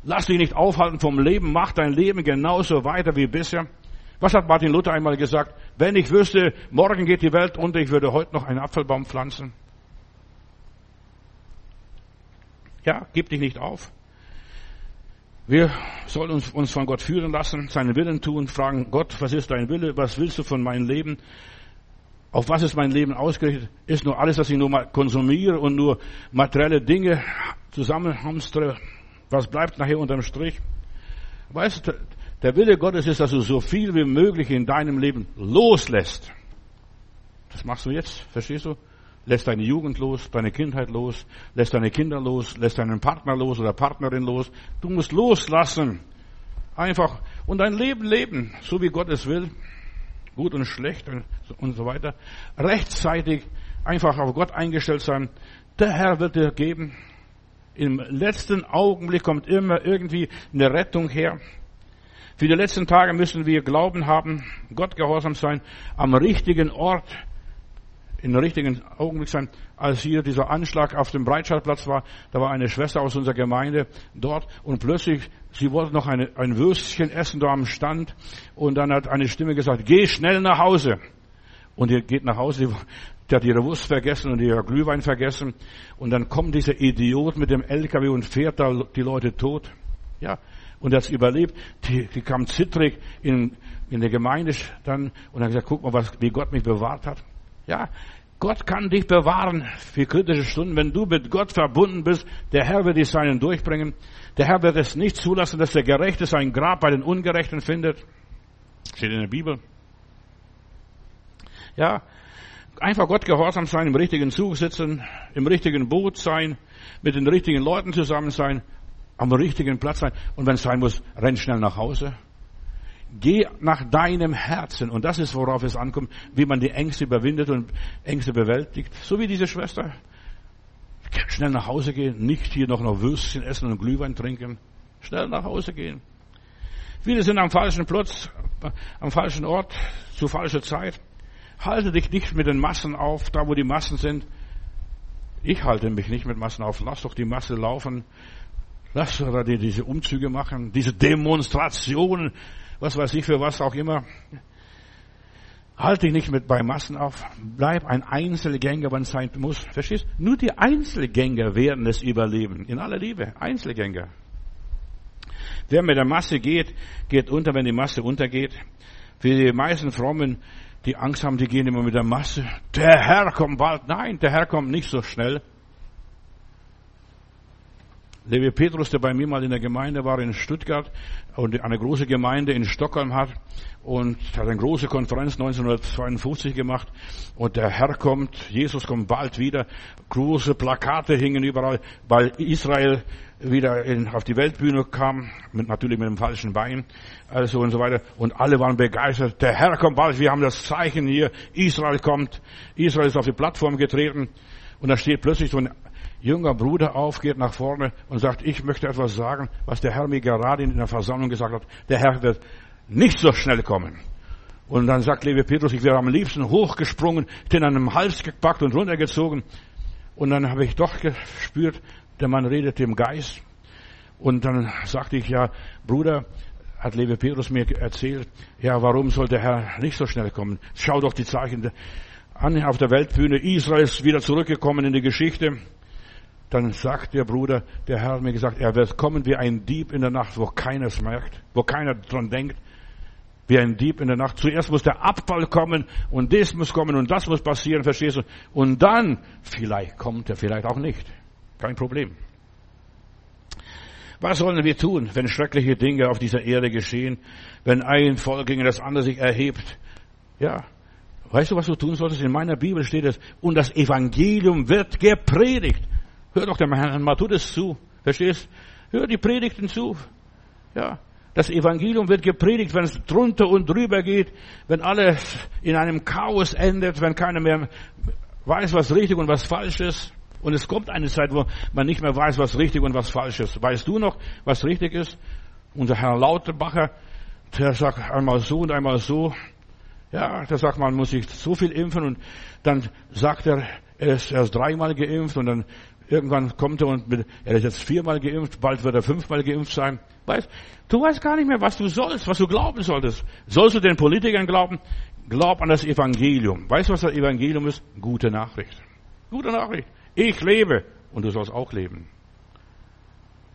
Lass dich nicht aufhalten vom Leben, mach dein Leben genauso weiter wie bisher. Was hat Martin Luther einmal gesagt? Wenn ich wüsste, morgen geht die Welt unter, ich würde heute noch einen Apfelbaum pflanzen. Ja, gib dich nicht auf. Wir sollen uns, uns von Gott führen lassen, seinen Willen tun, fragen, Gott, was ist dein Wille? Was willst du von meinem Leben? Auf was ist mein Leben ausgerichtet? Ist nur alles, dass ich nur mal konsumiere und nur materielle Dinge zusammenhamstere? Was bleibt nachher unterm Strich? Weißt du, der Wille Gottes ist, dass du so viel wie möglich in deinem Leben loslässt. Das machst du jetzt, verstehst du? Lässt deine Jugend los, deine Kindheit los, lässt deine Kinder los, lässt deinen Partner los oder Partnerin los. Du musst loslassen. Einfach. Und dein Leben leben, so wie Gott es will. Gut und schlecht und so weiter. Rechtzeitig einfach auf Gott eingestellt sein. Der Herr wird dir geben. Im letzten Augenblick kommt immer irgendwie eine Rettung her. Für die letzten Tage müssen wir Glauben haben, Gott gehorsam sein, am richtigen Ort, in der richtigen Augenblick sein. Als hier dieser Anschlag auf dem Breitscheidplatz war, da war eine Schwester aus unserer Gemeinde dort und plötzlich, sie wollte noch eine, ein Würstchen essen da am Stand und dann hat eine Stimme gesagt, geh schnell nach Hause. Und ihr geht nach Hause, die hat ihre Wurst vergessen und ihr Glühwein vergessen und dann kommt dieser Idiot mit dem LKW und fährt da die Leute tot. Ja, und das überlebt. Die, die kam zittrig in, in der Gemeinde dann und hat gesagt, guck mal, was, wie Gott mich bewahrt hat. Ja, Gott kann dich bewahren für kritische Stunden. Wenn du mit Gott verbunden bist, der Herr wird dich seinen durchbringen. Der Herr wird es nicht zulassen, dass der Gerechte sein Grab bei den Ungerechten findet. Steht in der Bibel. Ja, einfach Gott gehorsam sein, im richtigen Zug sitzen, im richtigen Boot sein, mit den richtigen Leuten zusammen sein am richtigen Platz sein. Und wenn es sein muss, renn schnell nach Hause. Geh nach deinem Herzen. Und das ist, worauf es ankommt, wie man die Ängste überwindet und Ängste bewältigt. So wie diese Schwester. Schnell nach Hause gehen, nicht hier noch noch Würstchen essen und Glühwein trinken. Schnell nach Hause gehen. Viele sind am falschen Platz, am falschen Ort, zu falscher Zeit. Halte dich nicht mit den Massen auf, da wo die Massen sind. Ich halte mich nicht mit Massen auf. Lass doch die Masse laufen. Lass die diese Umzüge machen, diese Demonstrationen, was weiß ich für was auch immer. Halte dich nicht mit bei Massen auf. Bleib ein Einzelgänger, wenn es sein muss. Verstehst? Nur die Einzelgänger werden es überleben. In aller Liebe. Einzelgänger. Wer mit der Masse geht, geht unter, wenn die Masse untergeht. Für die meisten Frommen, die Angst haben, die gehen immer mit der Masse. Der Herr kommt bald. Nein, der Herr kommt nicht so schnell. Levi Petrus, der bei mir mal in der Gemeinde war in Stuttgart und eine große Gemeinde in Stockholm hat und hat eine große Konferenz 1952 gemacht und der Herr kommt, Jesus kommt bald wieder, große Plakate hingen überall, weil Israel wieder in, auf die Weltbühne kam, mit, natürlich mit dem falschen Bein, also und so weiter. Und alle waren begeistert. Der Herr kommt bald. Wir haben das Zeichen hier. Israel kommt. Israel ist auf die Plattform getreten. Und da steht plötzlich so ein junger Bruder auf, geht nach vorne und sagt, ich möchte etwas sagen, was der Herr mir gerade in der Versammlung gesagt hat. Der Herr wird nicht so schnell kommen. Und dann sagt Levi Petrus, ich wäre am liebsten hochgesprungen, den an einem Hals gepackt und runtergezogen. Und dann habe ich doch gespürt, der Mann redet im Geist. Und dann sagte ich, ja, Bruder, hat Levi Petrus mir erzählt, ja, warum soll der Herr nicht so schnell kommen? Schau doch die Zeichen an auf der Weltbühne. Israel ist wieder zurückgekommen in die Geschichte. Dann sagt der Bruder, der Herr hat mir gesagt, er wird kommen wie ein Dieb in der Nacht, wo keiner es merkt, wo keiner dran denkt. Wie ein Dieb in der Nacht. Zuerst muss der Abfall kommen und das muss kommen und das muss passieren, verstehst du? Und dann, vielleicht kommt er, vielleicht auch nicht. Kein Problem. Was sollen wir tun, wenn schreckliche Dinge auf dieser Erde geschehen, wenn ein Volk gegen das andere sich erhebt? Ja, weißt du, was du tun solltest? In meiner Bibel steht es, und das Evangelium wird gepredigt. Hör doch dem Herrn Matthäus zu. Verstehst? Hör die Predigten zu. Ja. Das Evangelium wird gepredigt, wenn es drunter und drüber geht, wenn alles in einem Chaos endet, wenn keiner mehr weiß, was richtig und was falsch ist. Und es kommt eine Zeit, wo man nicht mehr weiß, was richtig und was falsch ist. Weißt du noch, was richtig ist? Unser Herr Lauterbacher, der sagt einmal so und einmal so. Ja, der sagt, man muss sich so viel impfen und dann sagt er, er ist erst dreimal geimpft und dann Irgendwann kommt er und er ist jetzt viermal geimpft, bald wird er fünfmal geimpft sein. Weißt, du weißt gar nicht mehr, was du sollst, was du glauben solltest. Sollst du den Politikern glauben? Glaub an das Evangelium. Weißt du, was das Evangelium ist? Gute Nachricht. Gute Nachricht. Ich lebe und du sollst auch leben.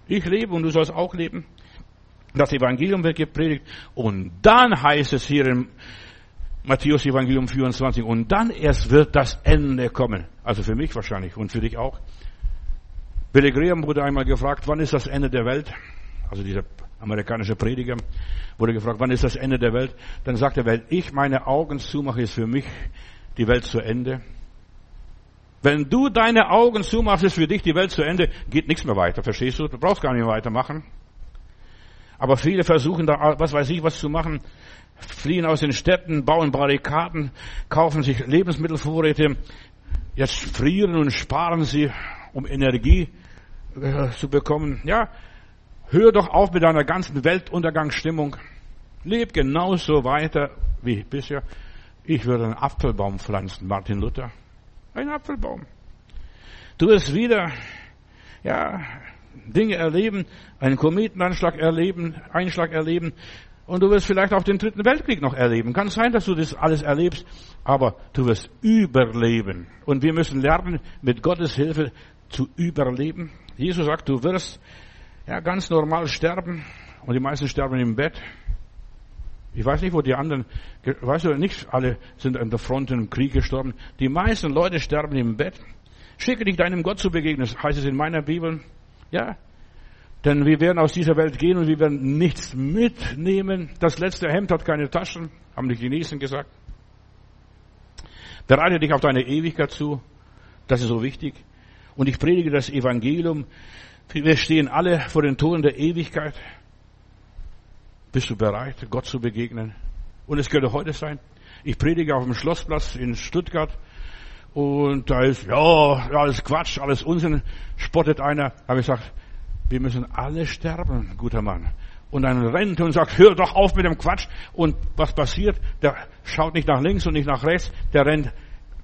Ich lebe und du sollst auch leben. Das Evangelium wird gepredigt und dann heißt es hier im Matthäus Evangelium 24 und dann erst wird das Ende kommen. Also für mich wahrscheinlich und für dich auch. Billy Graham wurde einmal gefragt, wann ist das Ende der Welt? Also dieser amerikanische Prediger wurde gefragt, wann ist das Ende der Welt? Dann sagt er, wenn ich meine Augen zumache, ist für mich die Welt zu Ende. Wenn du deine Augen zumachst, ist für dich die Welt zu Ende, geht nichts mehr weiter, verstehst du? Du brauchst gar nicht mehr weitermachen. Aber viele versuchen da, was weiß ich, was zu machen, fliehen aus den Städten, bauen Barrikaden, kaufen sich Lebensmittelvorräte, jetzt frieren und sparen sie um Energie äh, zu bekommen. Ja, hör doch auf mit deiner ganzen Weltuntergangsstimmung. Leb genauso weiter wie bisher. Ich würde einen Apfelbaum pflanzen, Martin Luther. Ein Apfelbaum. Du wirst wieder, ja, Dinge erleben, einen Kometenanschlag erleben, Einschlag erleben, und du wirst vielleicht auch den dritten Weltkrieg noch erleben. Kann sein, dass du das alles erlebst, aber du wirst überleben. Und wir müssen lernen, mit Gottes Hilfe zu überleben. Jesus sagt, du wirst ja ganz normal sterben und die meisten sterben im Bett. Ich weiß nicht, wo die anderen, weißt du, nicht alle sind an der Front im Krieg gestorben. Die meisten Leute sterben im Bett. Schicke dich deinem Gott zu begegnen, heißt es in meiner Bibel. Ja. Denn wir werden aus dieser Welt gehen und wir werden nichts mitnehmen. Das letzte Hemd hat keine Taschen, haben die Chinesen gesagt. Bereite dich auf deine Ewigkeit zu. Das ist so wichtig und ich predige das Evangelium. Wir stehen alle vor den Toren der Ewigkeit. Bist du bereit, Gott zu begegnen? Und es könnte heute sein. Ich predige auf dem Schlossplatz in Stuttgart und da ist, ja, alles Quatsch, alles Unsinn, spottet einer. Habe ich gesagt, wir müssen alle sterben, guter Mann. Und dann rennt und sagt, hör doch auf mit dem Quatsch. Und was passiert? Der schaut nicht nach links und nicht nach rechts, der rennt,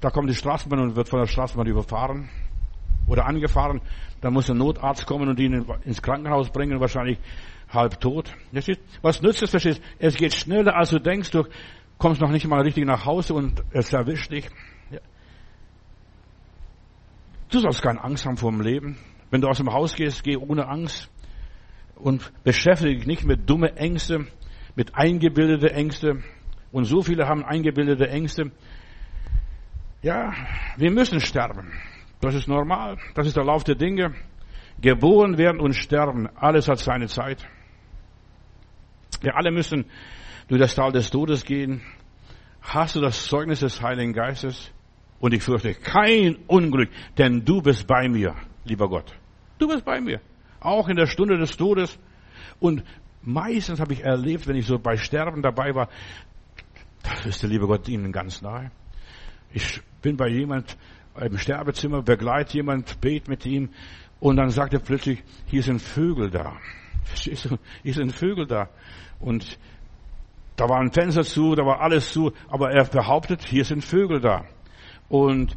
da kommt die Straßenbahn und wird von der Straßenbahn überfahren oder angefahren. Dann muss ein Notarzt kommen und ihn ins Krankenhaus bringen, wahrscheinlich halb tot. Was nützt es, verstehst? Es geht schneller, als du denkst. Du kommst noch nicht mal richtig nach Hause und es erwischt dich. Du sollst keine Angst haben vor dem Leben. Wenn du aus dem Haus gehst, geh ohne Angst und beschäftige dich nicht mit dumme Ängste, mit eingebildete Ängste. Und so viele haben eingebildete Ängste. Ja, wir müssen sterben. Das ist normal. Das ist der Lauf der Dinge. Geboren werden und sterben. Alles hat seine Zeit. Wir alle müssen durch das Tal des Todes gehen. Hast du das Zeugnis des Heiligen Geistes? Und ich fürchte kein Unglück, denn du bist bei mir, lieber Gott. Du bist bei mir. Auch in der Stunde des Todes. Und meistens habe ich erlebt, wenn ich so bei Sterben dabei war, da ist der liebe Gott ihnen ganz nahe. Ich bin bei jemand im Sterbezimmer, begleite jemand, bet mit ihm und dann sagt er plötzlich, hier sind Vögel da. Verstehst du? Hier sind Vögel da. Und da war ein Fenster zu, da war alles zu, aber er behauptet, hier sind Vögel da. Und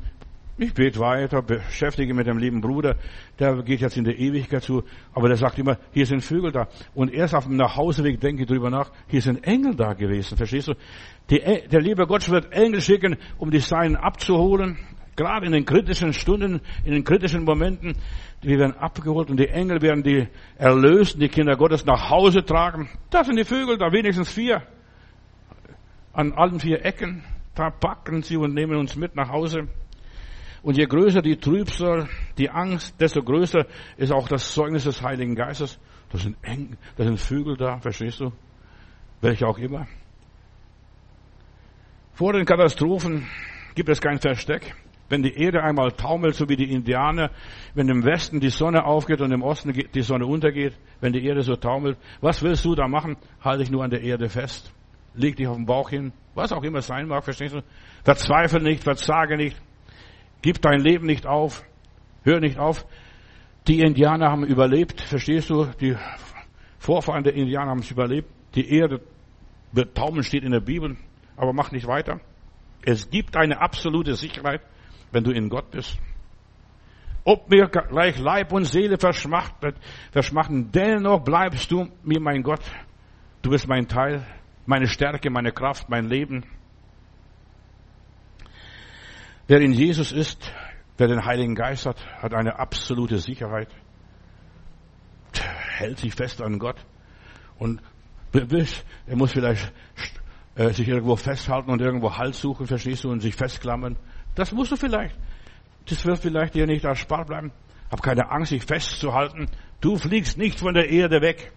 ich bete weiter, beschäftige mit dem lieben Bruder, der geht jetzt in der Ewigkeit zu, aber der sagt immer, hier sind Vögel da. Und erst auf dem Nachhauseweg denke ich drüber nach, hier sind Engel da gewesen, verstehst du? Die, der liebe Gott wird Engel schicken, um die Seinen abzuholen, gerade in den kritischen Stunden, in den kritischen Momenten, die werden abgeholt und die Engel werden die Erlösten, die Kinder Gottes nach Hause tragen. Das sind die Vögel, da wenigstens vier. An allen vier Ecken, da packen sie und nehmen uns mit nach Hause. Und je größer die Trübsal, die Angst, desto größer ist auch das Zeugnis des Heiligen Geistes. Das sind eng, das sind Vögel da, verstehst du? Welche auch immer. Vor den Katastrophen gibt es kein Versteck. Wenn die Erde einmal taumelt, so wie die Indianer, wenn im Westen die Sonne aufgeht und im Osten die Sonne untergeht, wenn die Erde so taumelt, was willst du da machen? Halte dich nur an der Erde fest. Leg dich auf den Bauch hin. Was auch immer sein mag, verstehst du? Verzweifle nicht, verzage nicht. Gib dein Leben nicht auf. Hör nicht auf. Die Indianer haben überlebt, verstehst du? Die Vorfahren der Indianer haben es überlebt. Die Erde wird taumeln, steht in der Bibel. Aber mach nicht weiter. Es gibt eine absolute Sicherheit, wenn du in Gott bist. Ob mir gleich Leib und Seele verschmachtet, verschmachten, dennoch bleibst du mir mein Gott. Du bist mein Teil, meine Stärke, meine Kraft, mein Leben. Wer in Jesus ist, wer den Heiligen Geist hat, hat eine absolute Sicherheit. Hält sich fest an Gott. Und er muss vielleicht äh, sich irgendwo festhalten und irgendwo Halt suchen, verstehst du, und sich festklammern. Das musst du vielleicht. Das wird vielleicht dir nicht erspart bleiben. Hab keine Angst, dich festzuhalten. Du fliegst nicht von der Erde weg.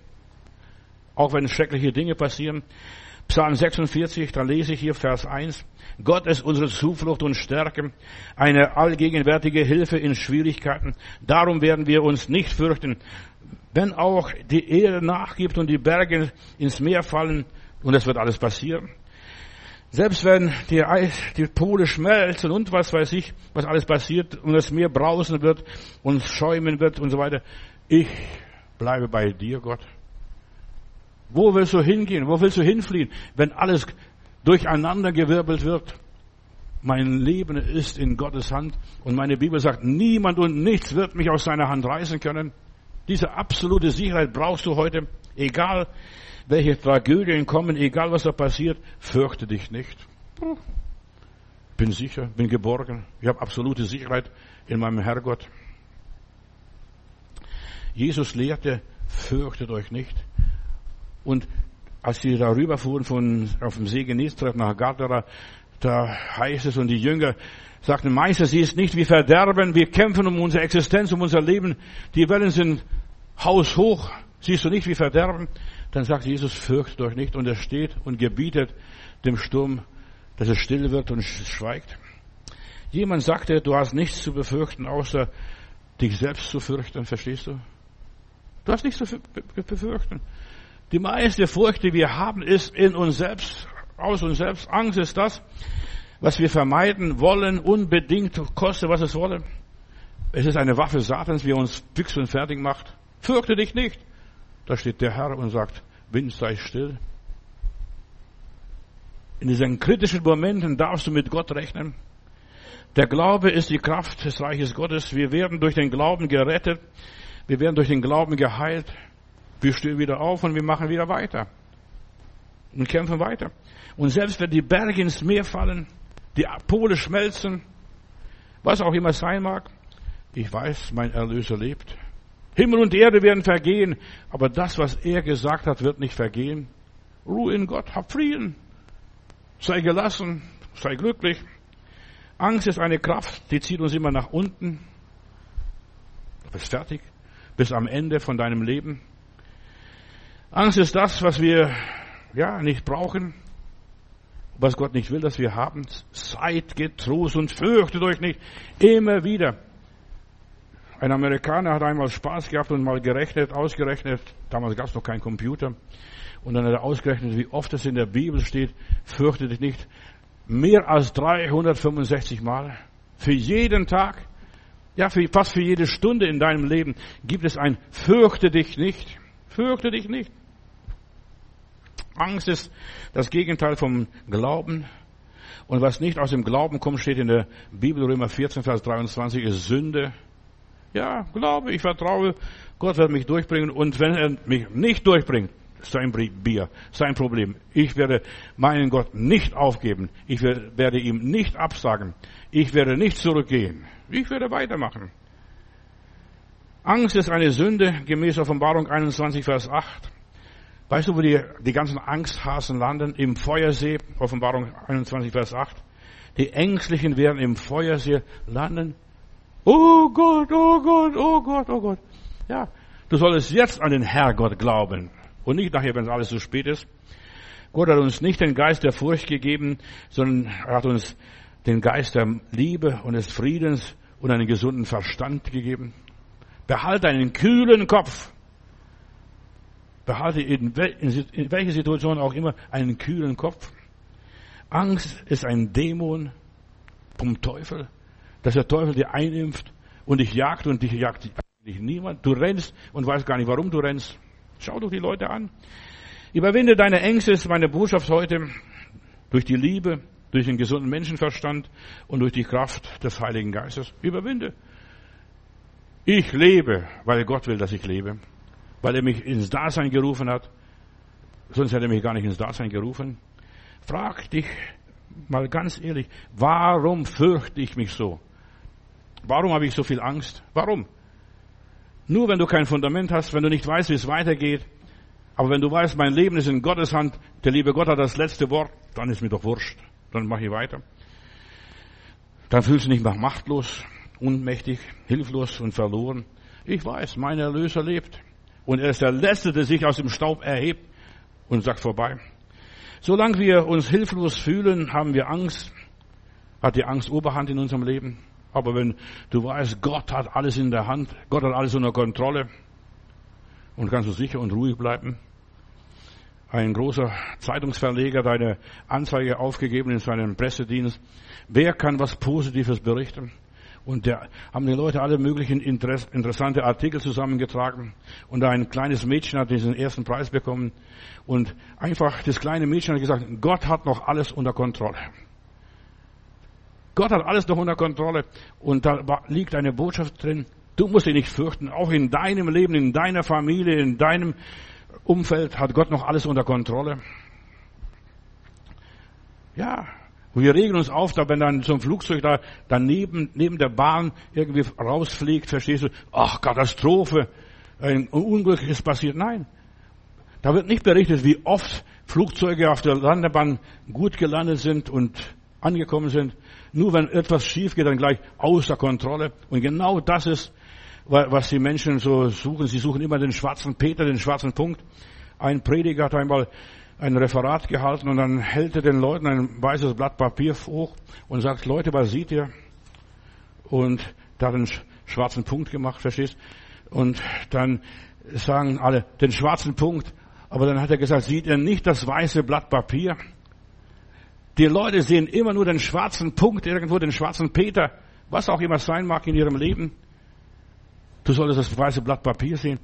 Auch wenn schreckliche Dinge passieren. Psalm 46, da lese ich hier Vers 1. Gott ist unsere Zuflucht und Stärke, eine allgegenwärtige Hilfe in Schwierigkeiten. Darum werden wir uns nicht fürchten. Wenn auch die Erde nachgibt und die Berge ins Meer fallen, und es wird alles passieren. Selbst wenn die, Eis, die Pole schmelzen und was weiß ich, was alles passiert und das Meer brausen wird und schäumen wird und so weiter. Ich bleibe bei dir, Gott. Wo willst du hingehen? Wo willst du hinfliehen, wenn alles durcheinander gewirbelt wird? Mein Leben ist in Gottes Hand und meine Bibel sagt, niemand und nichts wird mich aus seiner Hand reißen können. Diese absolute Sicherheit brauchst du heute, egal welche Tragödien kommen, egal was da passiert, fürchte dich nicht. Bin sicher, bin geborgen. Ich habe absolute Sicherheit in meinem Herrgott. Jesus lehrte, fürchtet euch nicht. Und als sie darüber fuhren von, auf dem See Genezareth nach Gadara, da heißt es, und die Jünger sagten, Meister, sie ist nicht wie Verderben, wir kämpfen um unsere Existenz, um unser Leben, die Wellen sind haushoch, siehst du nicht wie Verderben? Dann sagt Jesus, fürchtet euch nicht, und er steht und gebietet dem Sturm, dass es still wird und schweigt. Jemand sagte, du hast nichts zu befürchten, außer dich selbst zu fürchten, verstehst du? Du hast nichts zu befürchten. Die meiste Furcht, die wir haben, ist in uns selbst, aus uns selbst. Angst ist das, was wir vermeiden wollen, unbedingt, koste was es wolle. Es ist eine Waffe Satans, er uns fix und fertig macht. Fürchte dich nicht. Da steht der Herr und sagt, Wind sei still. In diesen kritischen Momenten darfst du mit Gott rechnen. Der Glaube ist die Kraft des Reiches Gottes. Wir werden durch den Glauben gerettet. Wir werden durch den Glauben geheilt. Wir stehen wieder auf und wir machen wieder weiter. und kämpfen weiter. Und selbst wenn die Berge ins Meer fallen, die Pole schmelzen, was auch immer sein mag, ich weiß, mein Erlöser lebt. Himmel und Erde werden vergehen, aber das, was er gesagt hat, wird nicht vergehen. Ruhe in Gott, hab Frieden. Sei gelassen, sei glücklich. Angst ist eine Kraft, die zieht uns immer nach unten. Du bist fertig, bis am Ende von deinem Leben. Angst ist das, was wir ja nicht brauchen, was Gott nicht will, dass wir haben. Seid getrost und fürchtet euch nicht. Immer wieder. Ein Amerikaner hat einmal Spaß gehabt und mal gerechnet, ausgerechnet, damals gab es noch keinen Computer, und dann hat er ausgerechnet, wie oft es in der Bibel steht, fürchte dich nicht. Mehr als 365 Mal. Für jeden Tag, ja, für, fast für jede Stunde in deinem Leben gibt es ein fürchte dich nicht. Fürchte dich nicht. Angst ist das Gegenteil vom Glauben. Und was nicht aus dem Glauben kommt, steht in der Bibel Römer 14, Vers 23, ist Sünde. Ja, Glaube, ich vertraue, Gott wird mich durchbringen. Und wenn er mich nicht durchbringt, sein Bier, sein Problem. Ich werde meinen Gott nicht aufgeben. Ich werde ihm nicht absagen. Ich werde nicht zurückgehen. Ich werde weitermachen. Angst ist eine Sünde, gemäß Offenbarung 21, Vers 8. Weißt du, wo die, die ganzen Angsthasen landen? Im Feuersee, Offenbarung 21, Vers 8. Die Ängstlichen werden im Feuersee landen Oh Gott, oh Gott, oh Gott, oh Gott. Ja, du solltest jetzt an den Herrgott glauben und nicht nachher, wenn es alles zu spät ist. Gott hat uns nicht den Geist der Furcht gegeben, sondern er hat uns den Geist der Liebe und des Friedens und einen gesunden Verstand gegeben. Behalte einen kühlen Kopf. Behalte in, in welcher Situation auch immer einen kühlen Kopf. Angst ist ein Dämon vom Teufel dass der Teufel dir einimpft und dich jagt und dich jagt eigentlich niemand. Du rennst und weißt gar nicht, warum du rennst. Schau doch die Leute an. Überwinde deine Ängste, ist meine Botschaft heute, durch die Liebe, durch den gesunden Menschenverstand und durch die Kraft des Heiligen Geistes. Überwinde. Ich lebe, weil Gott will, dass ich lebe. Weil er mich ins Dasein gerufen hat. Sonst hätte er mich gar nicht ins Dasein gerufen. Frag dich mal ganz ehrlich, warum fürchte ich mich so? Warum habe ich so viel Angst? Warum? Nur wenn du kein Fundament hast, wenn du nicht weißt, wie es weitergeht. Aber wenn du weißt, mein Leben ist in Gottes Hand, der liebe Gott hat das letzte Wort, dann ist mir doch wurscht. Dann mache ich weiter. Dann fühlst du dich nicht machtlos, unmächtig, hilflos und verloren. Ich weiß, mein Erlöser lebt. Und er ist der Letzte, der sich aus dem Staub erhebt und sagt vorbei. Solange wir uns hilflos fühlen, haben wir Angst, hat die Angst Oberhand in unserem Leben. Aber wenn du weißt, Gott hat alles in der Hand, Gott hat alles unter Kontrolle und kannst du sicher und ruhig bleiben. Ein großer Zeitungsverleger hat eine Anzeige aufgegeben in seinem Pressedienst. Wer kann was Positives berichten? Und da haben die Leute alle möglichen interessante Artikel zusammengetragen. Und ein kleines Mädchen hat diesen ersten Preis bekommen. Und einfach das kleine Mädchen hat gesagt, Gott hat noch alles unter Kontrolle. Gott hat alles noch unter Kontrolle und da liegt eine Botschaft drin. Du musst dich nicht fürchten. Auch in deinem Leben, in deiner Familie, in deinem Umfeld hat Gott noch alles unter Kontrolle. Ja, wir regen uns auf, da wenn dann so ein Flugzeug da daneben, neben der Bahn irgendwie rausfliegt, verstehst du, ach, Katastrophe, ein Unglück ist passiert. Nein. Da wird nicht berichtet, wie oft Flugzeuge auf der Landebahn gut gelandet sind und angekommen sind. Nur wenn etwas schief geht, dann gleich außer Kontrolle. Und genau das ist, was die Menschen so suchen. Sie suchen immer den schwarzen Peter, den schwarzen Punkt. Ein Prediger hat einmal ein Referat gehalten und dann hält er den Leuten ein weißes Blatt Papier hoch und sagt, Leute, was seht ihr? Und da hat einen schwarzen Punkt gemacht, verstehst? Und dann sagen alle, den schwarzen Punkt. Aber dann hat er gesagt, sieht ihr nicht das weiße Blatt Papier? Die Leute sehen immer nur den schwarzen Punkt irgendwo, den schwarzen Peter, was auch immer sein mag in ihrem Leben. Du solltest das weiße Blatt Papier sehen,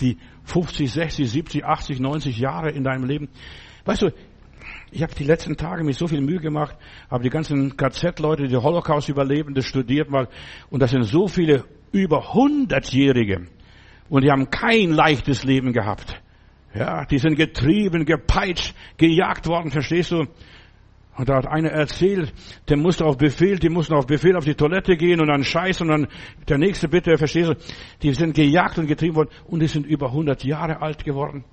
die 50, 60, 70, 80, 90 Jahre in deinem Leben. Weißt du, ich habe die letzten Tage mir so viel Mühe gemacht, habe die ganzen KZ-Leute, die Holocaust-Überlebende studiert mal, und das sind so viele über 100-Jährige, und die haben kein leichtes Leben gehabt. Ja, die sind getrieben, gepeitscht, gejagt worden, verstehst du? Und da hat einer erzählt, der musste auf Befehl, die mussten auf Befehl auf die Toilette gehen und dann scheißen und dann der nächste bitte, verstehst du? Die sind gejagt und getrieben worden und die sind über 100 Jahre alt geworden.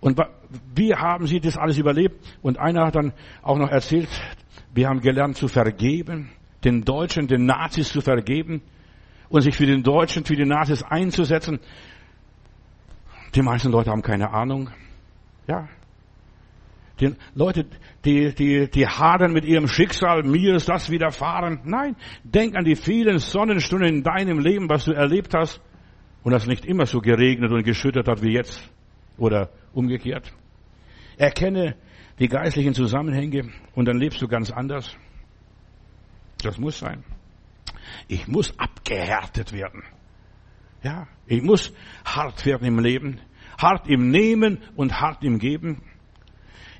Und wie haben sie das alles überlebt? Und einer hat dann auch noch erzählt, wir haben gelernt zu vergeben, den Deutschen, den Nazis zu vergeben und sich für den Deutschen, für die Nazis einzusetzen. Die meisten Leute haben keine Ahnung. Ja. Die Leute, die, die, die hadern mit ihrem Schicksal, mir ist das widerfahren. Nein, denk an die vielen Sonnenstunden in deinem Leben, was du erlebt hast und das nicht immer so geregnet und geschüttet hat wie jetzt oder umgekehrt. Erkenne die geistlichen Zusammenhänge und dann lebst du ganz anders. Das muss sein. Ich muss abgehärtet werden. Ja, ich muss hart werden im Leben, hart im Nehmen und hart im Geben.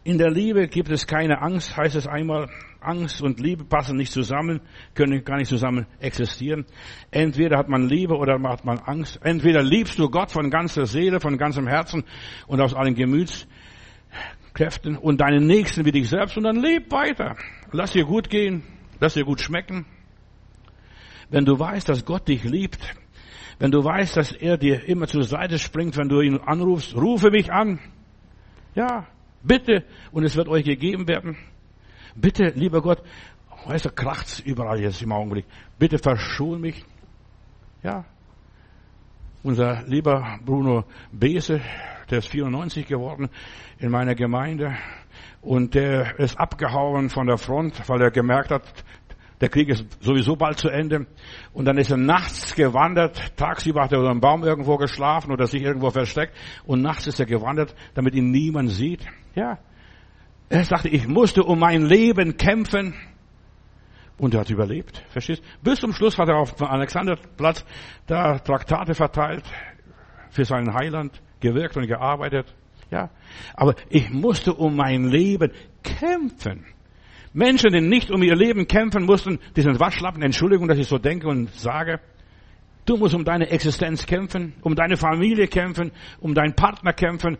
In der Liebe gibt es keine Angst, heißt es einmal. Angst und Liebe passen nicht zusammen, können gar nicht zusammen existieren. Entweder hat man Liebe oder hat man Angst. Entweder liebst du Gott von ganzer Seele, von ganzem Herzen und aus allen Gemütskräften und deinen Nächsten wie dich selbst und dann leb weiter. Lass dir gut gehen, lass dir gut schmecken. Wenn du weißt, dass Gott dich liebt, wenn du weißt, dass er dir immer zur Seite springt, wenn du ihn anrufst, rufe mich an. Ja, bitte, und es wird euch gegeben werden. Bitte, lieber Gott, weißt du, kracht's überall jetzt im Augenblick. Bitte verschon mich. Ja. Unser lieber Bruno Bese, der ist 94 geworden in meiner Gemeinde und der ist abgehauen von der Front, weil er gemerkt hat, der Krieg ist sowieso bald zu Ende. Und dann ist er nachts gewandert. Tagsüber hat er unter einem Baum irgendwo geschlafen oder sich irgendwo versteckt. Und nachts ist er gewandert, damit ihn niemand sieht. Ja. Er sagte, ich musste um mein Leben kämpfen. Und er hat überlebt. Verstehst? Bis zum Schluss hat er auf dem Alexanderplatz da Traktate verteilt für seinen Heiland, gewirkt und gearbeitet. Ja. Aber ich musste um mein Leben kämpfen. Menschen, die nicht um ihr Leben kämpfen mussten, die sind Waschlappen, Entschuldigung, dass ich so denke und sage. Du musst um deine Existenz kämpfen, um deine Familie kämpfen, um deinen Partner kämpfen,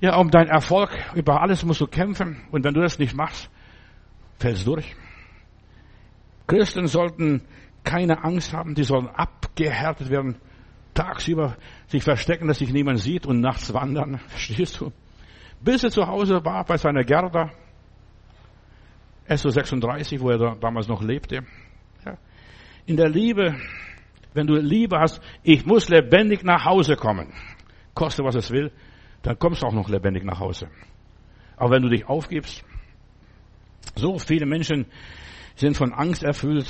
ja, um deinen Erfolg. Über alles musst du kämpfen. Und wenn du das nicht machst, fällst du durch. Christen sollten keine Angst haben, die sollen abgehärtet werden, tagsüber sich verstecken, dass sich niemand sieht und nachts wandern. Verstehst du? Bis er zu Hause war bei seiner Gerda, SO 36, wo er damals noch lebte. Ja. In der Liebe, wenn du Liebe hast, ich muss lebendig nach Hause kommen, koste was es will, dann kommst du auch noch lebendig nach Hause. Aber wenn du dich aufgibst, so viele Menschen sind von Angst erfüllt.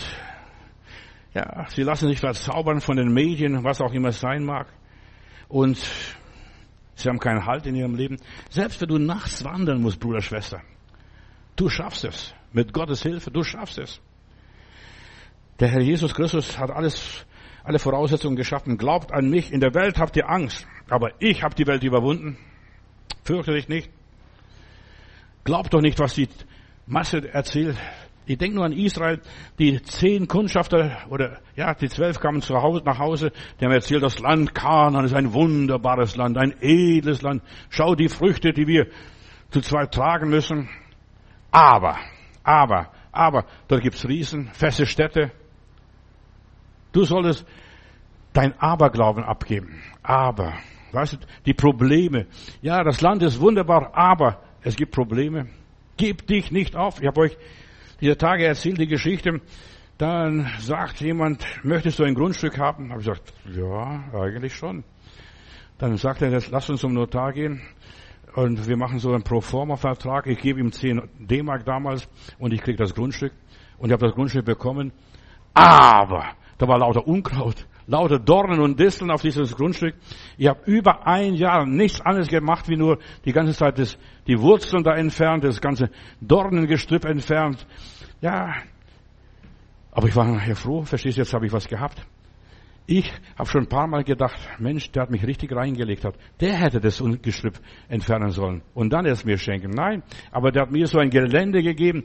Ja, sie lassen sich verzaubern von den Medien, was auch immer es sein mag. Und sie haben keinen Halt in ihrem Leben. Selbst wenn du nachts wandern musst, Bruder, Schwester, du schaffst es. Mit Gottes Hilfe, du schaffst es. Der Herr Jesus Christus hat alles, alle Voraussetzungen geschaffen. Glaubt an mich. In der Welt habt ihr Angst, aber ich habe die Welt überwunden. Fürchte dich nicht. Glaubt doch nicht, was die Masse erzählt. Ich denke nur an Israel, die zehn Kundschafter oder ja, die zwölf kamen zu Hause, nach Hause, die haben erzählt, das Land Kanaan ist ein wunderbares Land, ein edles Land. Schau die Früchte, die wir zu zweit tragen müssen. Aber aber, aber, dort gibt's Riesen, feste Städte. Du solltest dein Aberglauben abgeben. Aber, weißt du, die Probleme. Ja, das Land ist wunderbar, aber es gibt Probleme. Gib dich nicht auf. Ich habe euch diese Tage erzählt, die Geschichte. Dann sagt jemand, möchtest du ein Grundstück haben? Habe ich gesagt, ja, eigentlich schon. Dann sagt er, lass uns zum Notar gehen. Und wir machen so einen Proforma-Vertrag. Ich gebe ihm 10 D-Mark damals und ich kriege das Grundstück. Und ich habe das Grundstück bekommen. Aber da war lauter Unkraut, lauter Dornen und Disteln auf dieses Grundstück. Ich habe über ein Jahr nichts anderes gemacht, wie nur die ganze Zeit das, die Wurzeln da entfernt, das ganze Dornengestrüpp entfernt. Ja, aber ich war nachher froh, verstehst du, jetzt habe ich was gehabt. Ich habe schon ein paar Mal gedacht, Mensch, der hat mich richtig reingelegt. Hat. Der hätte das Gestrüpp entfernen sollen und dann erst mir schenken. Nein, aber der hat mir so ein Gelände gegeben.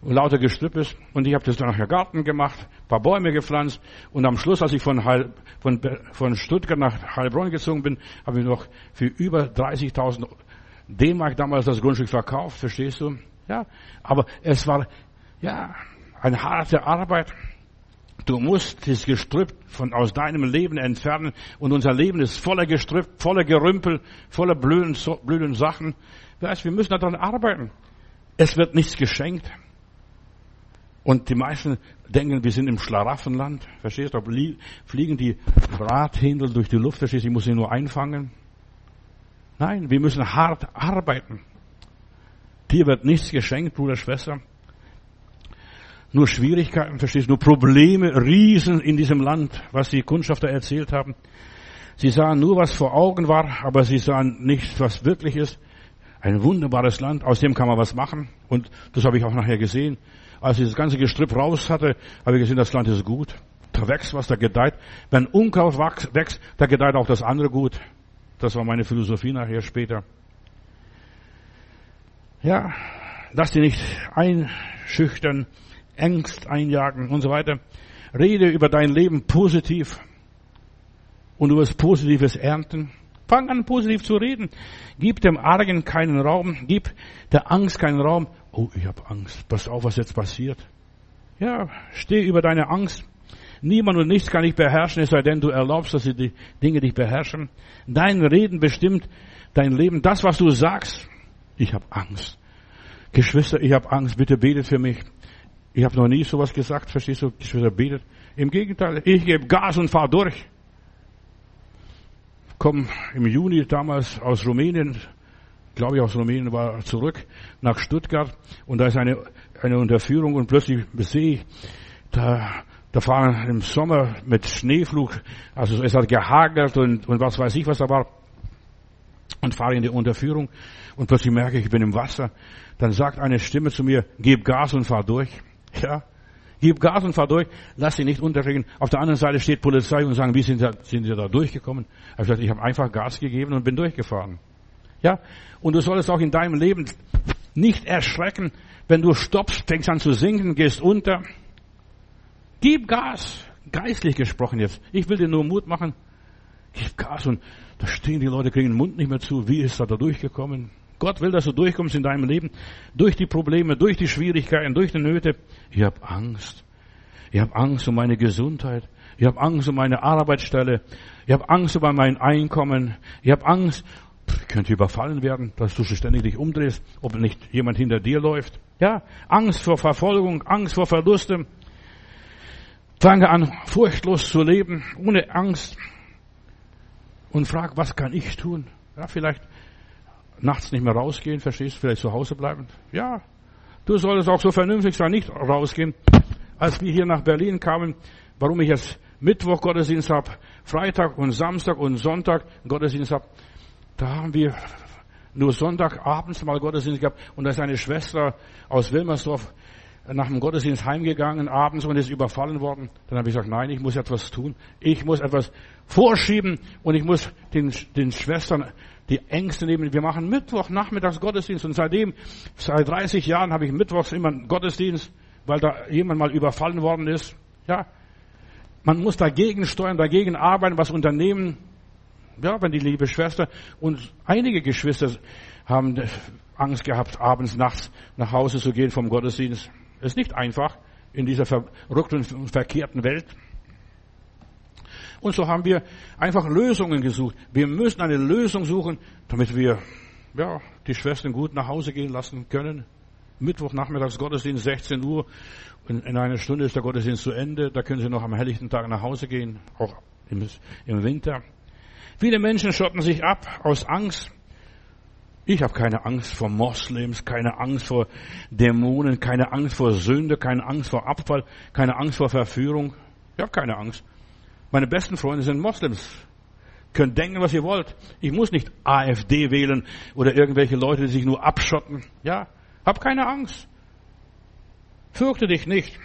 und lauter Gestrüpp ist. Und ich habe das dann nachher Garten gemacht, paar Bäume gepflanzt. Und am Schluss, als ich von, Heil, von, von Stuttgart nach Heilbronn gezogen bin, habe ich noch für über 30.000 D-Mark damals das Grundstück verkauft, verstehst du? Ja, aber es war, ja, eine harte Arbeit. Du musst das Gestrüpp von, aus deinem Leben entfernen und unser Leben ist voller Gestrüpp, voller Gerümpel, voller blöden, blöden Sachen. Weißt, wir müssen daran arbeiten. Es wird nichts geschenkt. Und die meisten denken, wir sind im Schlaraffenland. Verstehst du? Fliegen die Brathändel durch die Luft. Verstehst du? Ich muss sie nur einfangen. Nein, wir müssen hart arbeiten. Dir wird nichts geschenkt, Bruder, Schwester. Nur Schwierigkeiten, verstehst du? Nur Probleme, Riesen in diesem Land, was die Kundschafter erzählt haben. Sie sahen nur, was vor Augen war, aber sie sahen nicht, was wirklich ist. Ein wunderbares Land, aus dem kann man was machen. Und das habe ich auch nachher gesehen. Als ich das ganze Gestrüpp raus hatte, habe ich gesehen, das Land ist gut. Da wächst was, da gedeiht. Wenn Unkraut wächst, da gedeiht auch das andere gut. Das war meine Philosophie nachher später. Ja, lass dich nicht einschüchtern, Ängst einjagen und so weiter. Rede über dein Leben positiv und du wirst Positives ernten. Fang an, positiv zu reden. Gib dem Argen keinen Raum. Gib der Angst keinen Raum. Oh, ich habe Angst. Pass auf, was jetzt passiert. Ja, steh über deine Angst. Niemand und nichts kann dich beherrschen, es sei denn, du erlaubst, dass die Dinge dich beherrschen. Dein Reden bestimmt dein Leben. Das, was du sagst, ich habe Angst. Geschwister, ich habe Angst. Bitte betet für mich. Ich habe noch nie sowas gesagt, verstehst du? Geschwister, betet. Im Gegenteil, ich gebe Gas und fahr durch komme im Juni damals aus Rumänien, glaube ich aus Rumänien war zurück nach Stuttgart und da ist eine, eine Unterführung und plötzlich sehe ich, da, da fahren im Sommer mit Schneeflug, also es hat gehagelt und, und was weiß ich was da war und fahre in die Unterführung und plötzlich merke ich, ich bin im Wasser. Dann sagt eine Stimme zu mir, gib Gas und fahr durch. Ja, Gib Gas und fahr durch, lass sie nicht unterkriegen. Auf der anderen Seite steht Polizei und sagen, wie sind sie, sind sie da durchgekommen? Ich habe gesagt, ich habe einfach Gas gegeben und bin durchgefahren. Ja, und du solltest auch in deinem Leben nicht erschrecken, wenn du stoppst, fängst an zu sinken, gehst unter. Gib Gas, geistlich gesprochen jetzt. Ich will dir nur Mut machen. Gib Gas und da stehen die Leute, kriegen den Mund nicht mehr zu. Wie ist er da durchgekommen? Gott will, dass du durchkommst in deinem Leben, durch die Probleme, durch die Schwierigkeiten, durch die Nöte. Ich habe Angst. Ich habe Angst um meine Gesundheit. Ich habe Angst um meine Arbeitsstelle. Ich habe Angst über mein Einkommen. Ich habe Angst, ich könnte überfallen werden, dass du ständig dich umdrehst, ob nicht jemand hinter dir läuft. Ja, Angst vor Verfolgung, Angst vor Verluste. Fange an, furchtlos zu leben, ohne Angst. Und frag, was kann ich tun? Ja, vielleicht nachts nicht mehr rausgehen, verstehst du? Vielleicht zu Hause bleiben. Ja, du solltest auch so vernünftig sein, nicht rausgehen. Als wir hier nach Berlin kamen, warum ich jetzt Mittwoch Gottesdienst habe, Freitag und Samstag und Sonntag Gottesdienst habe, da haben wir nur Sonntag abends mal Gottesdienst gehabt und da ist eine Schwester aus Wilmersdorf nach dem Gottesdienst heimgegangen abends und ist überfallen worden. Dann habe ich gesagt, nein, ich muss etwas tun. Ich muss etwas vorschieben und ich muss den, den Schwestern die Ängste nehmen. Wir machen Mittwoch nachmittags Gottesdienst und seitdem, seit 30 Jahren habe ich mittwochs immer einen Gottesdienst, weil da jemand mal überfallen worden ist. Ja, man muss dagegen steuern, dagegen arbeiten, was unternehmen. Ja, wenn die liebe Schwester und einige Geschwister haben Angst gehabt, abends, nachts nach Hause zu gehen vom Gottesdienst. ist nicht einfach in dieser verrückten und verkehrten Welt. Und so haben wir einfach Lösungen gesucht. Wir müssen eine Lösung suchen, damit wir ja, die Schwestern gut nach Hause gehen lassen können. Mittwochnachmittags Gottesdienst, 16 Uhr. In, in einer Stunde ist der Gottesdienst zu Ende. Da können Sie noch am helllichten Tag nach Hause gehen, auch im, im Winter. Viele Menschen schotten sich ab aus Angst. Ich habe keine Angst vor Moslems, keine Angst vor Dämonen, keine Angst vor Sünde, keine Angst vor Abfall, keine Angst vor Verführung. Ich habe keine Angst. Meine besten Freunde sind Moslems. Könnt denken, was ihr wollt. Ich muss nicht AfD wählen oder irgendwelche Leute, die sich nur abschotten. Ja, hab keine Angst. Fürchte dich nicht.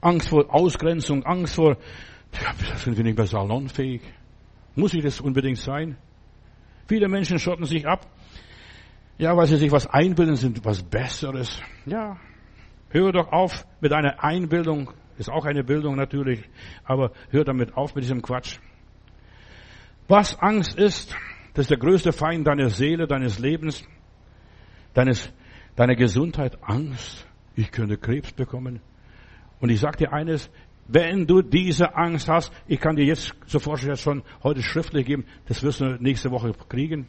Angst vor Ausgrenzung, Angst vor, ja, sind wir nicht mehr salonfähig. Muss ich das unbedingt sein? Viele Menschen schotten sich ab. Ja, weil sie sich was einbilden, sind was Besseres. Ja, Hör doch auf mit einer Einbildung. Ist auch eine Bildung natürlich. Aber hör damit auf mit diesem Quatsch. Was Angst ist, das ist der größte Feind deiner Seele, deines Lebens, deines, deiner Gesundheit. Angst. Ich könnte Krebs bekommen. Und ich sage dir eines, wenn du diese Angst hast, ich kann dir jetzt sofort schon heute schriftlich geben, das wirst du nächste Woche kriegen.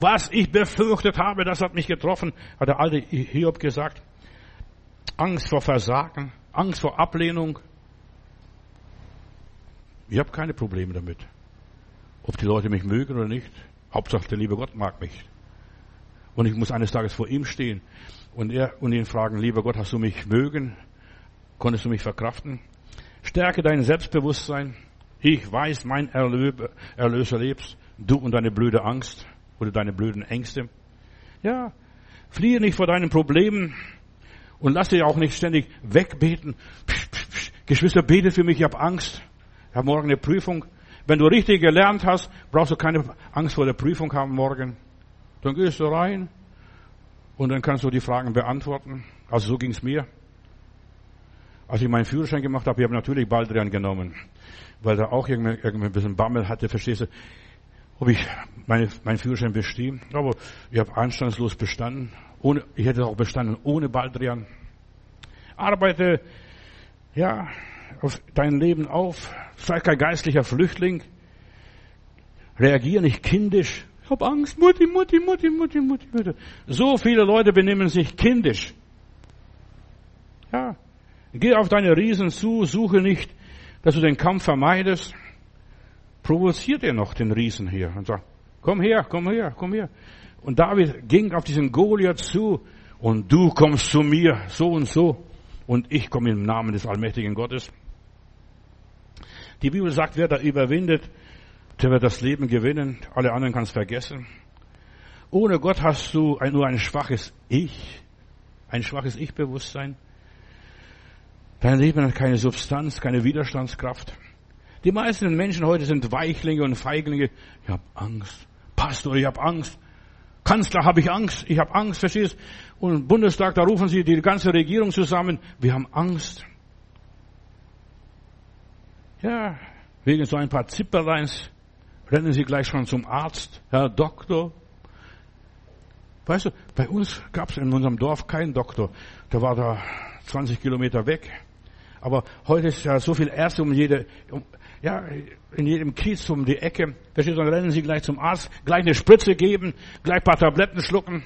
Was ich befürchtet habe, das hat mich getroffen, hat der alte Hiob gesagt. Angst vor Versagen, Angst vor Ablehnung. Ich habe keine Probleme damit. Ob die Leute mich mögen oder nicht. Hauptsache der liebe Gott mag mich. Und ich muss eines Tages vor ihm stehen und er und ihn fragen, lieber Gott, hast du mich mögen? Konntest du mich verkraften? Stärke dein Selbstbewusstsein. Ich weiß, mein Erlöser lebst. Du und deine blöde Angst oder deine blöden Ängste. Ja, fliehe nicht vor deinen Problemen und lass dich auch nicht ständig wegbeten. Psch, psch, psch. Geschwister, betet für mich, ich habe Angst. Ich habe morgen eine Prüfung. Wenn du richtig gelernt hast, brauchst du keine Angst vor der Prüfung haben morgen. Dann gehst du rein und dann kannst du die Fragen beantworten. Also so ging's mir. Als ich meinen Führerschein gemacht habe, ich habe natürlich Baldrian genommen, weil er auch irgendwie, irgendwie ein bisschen Bammel hatte, verstehst du, ob ich meine, meinen Führerschein bestehe. Aber ich habe anstandslos bestanden. Ohne, ich hätte auch bestanden ohne Baldrian. Arbeite, ja, auf dein Leben auf. Sei kein geistlicher Flüchtling. Reagiere nicht kindisch. Ich habe Angst. Mutti, Mutti, Mutti, Mutti, Mutti, Mutti. So viele Leute benehmen sich kindisch. Ja. Geh auf deine Riesen zu, suche nicht, dass du den Kampf vermeidest. Provoziert er noch den Riesen hier und sagt, komm her, komm her, komm her. Und David ging auf diesen Goliath zu und du kommst zu mir, so und so. Und ich komme im Namen des allmächtigen Gottes. Die Bibel sagt, wer da überwindet, der wird das Leben gewinnen. Alle anderen kannst vergessen. Ohne Gott hast du nur ein schwaches Ich, ein schwaches Ich-Bewusstsein. Dein Leben hat keine Substanz, keine Widerstandskraft. Die meisten Menschen heute sind Weichlinge und Feiglinge. Ich habe Angst. Pastor, ich habe Angst. Kanzler, habe ich Angst. Ich habe Angst, verstehst? Und im Bundestag, da rufen sie die ganze Regierung zusammen. Wir haben Angst. Ja, wegen so ein paar Zipperleins rennen sie gleich schon zum Arzt. Herr Doktor. Weißt du, bei uns gab es in unserem Dorf keinen Doktor. Der war da 20 Kilometer weg. Aber heute ist ja so viel Ärzte um jede, um, ja, in jedem Kiez um die Ecke. Verstehst du, dann rennen sie gleich zum Arzt, gleich eine Spritze geben, gleich ein paar Tabletten schlucken.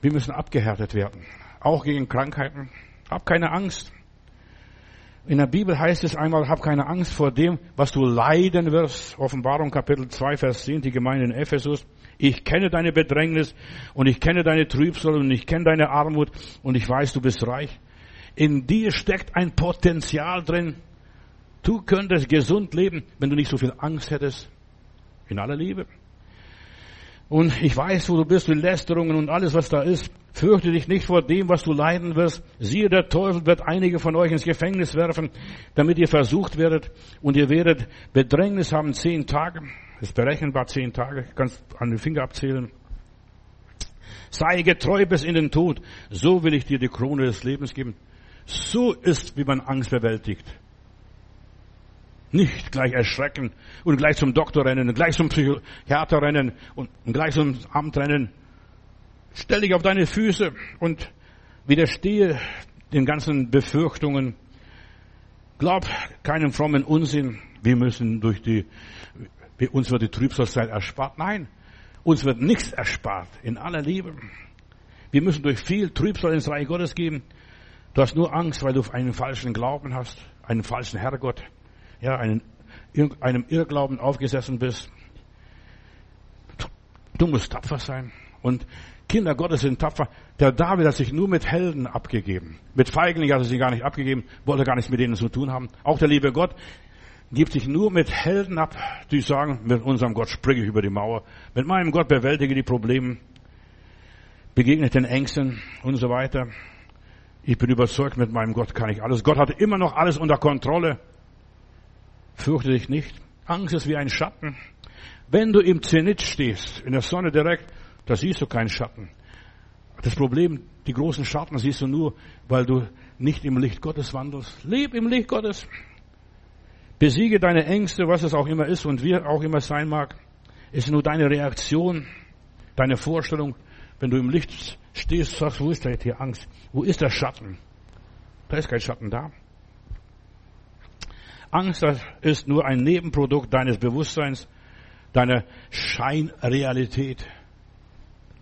Wir müssen abgehärtet werden. Auch gegen Krankheiten. Hab keine Angst. In der Bibel heißt es einmal, hab keine Angst vor dem, was du leiden wirst. Offenbarung Kapitel 2, Vers 10, die Gemeinde in Ephesus. Ich kenne deine Bedrängnis und ich kenne deine Trübsal und ich kenne deine Armut und ich weiß, du bist reich. In dir steckt ein Potenzial drin. Du könntest gesund leben, wenn du nicht so viel Angst hättest. In aller Liebe. Und ich weiß, wo du bist, mit Lästerungen und alles, was da ist. Fürchte dich nicht vor dem, was du leiden wirst. Siehe, der Teufel wird einige von euch ins Gefängnis werfen, damit ihr versucht werdet. Und ihr werdet Bedrängnis haben zehn Tage. Das ist berechenbar zehn Tage. Kannst an den Finger abzählen. Sei getreu bis in den Tod. So will ich dir die Krone des Lebens geben. So ist, wie man Angst bewältigt. Nicht gleich erschrecken und gleich zum Doktor rennen, und gleich zum Psychiater rennen und gleich zum Amt rennen. Stell dich auf deine Füße und widerstehe den ganzen Befürchtungen. Glaub keinem frommen Unsinn. Wir müssen durch die, uns wird die Trübsalzeit erspart. Nein, uns wird nichts erspart. In aller Liebe. Wir müssen durch viel Trübsal ins Reich Gottes gehen. Du hast nur Angst, weil du einen falschen Glauben hast, einen falschen Herrgott, ja, einen, einem Irrglauben aufgesessen bist. Du musst tapfer sein. Und Kinder Gottes sind tapfer. Der David hat sich nur mit Helden abgegeben. Mit Feiglingen hat er sich gar nicht abgegeben, wollte gar nichts mit denen zu tun haben. Auch der liebe Gott gibt sich nur mit Helden ab, die sagen, mit unserem Gott springe ich über die Mauer. Mit meinem Gott bewältige die Probleme, begegne den Ängsten und so weiter. Ich bin überzeugt, mit meinem Gott kann ich alles. Gott hat immer noch alles unter Kontrolle. Fürchte dich nicht. Angst ist wie ein Schatten. Wenn du im Zenit stehst, in der Sonne direkt, da siehst du keinen Schatten. Das Problem, die großen Schatten siehst du nur, weil du nicht im Licht Gottes wandelst. Leb im Licht Gottes. Besiege deine Ängste, was es auch immer ist und wie auch immer sein mag. Es ist nur deine Reaktion, deine Vorstellung. Wenn du im Licht stehst, sagst, wo ist da jetzt hier Angst? Wo ist der Schatten? Da ist kein Schatten da. Angst ist nur ein Nebenprodukt deines Bewusstseins, deiner Scheinrealität.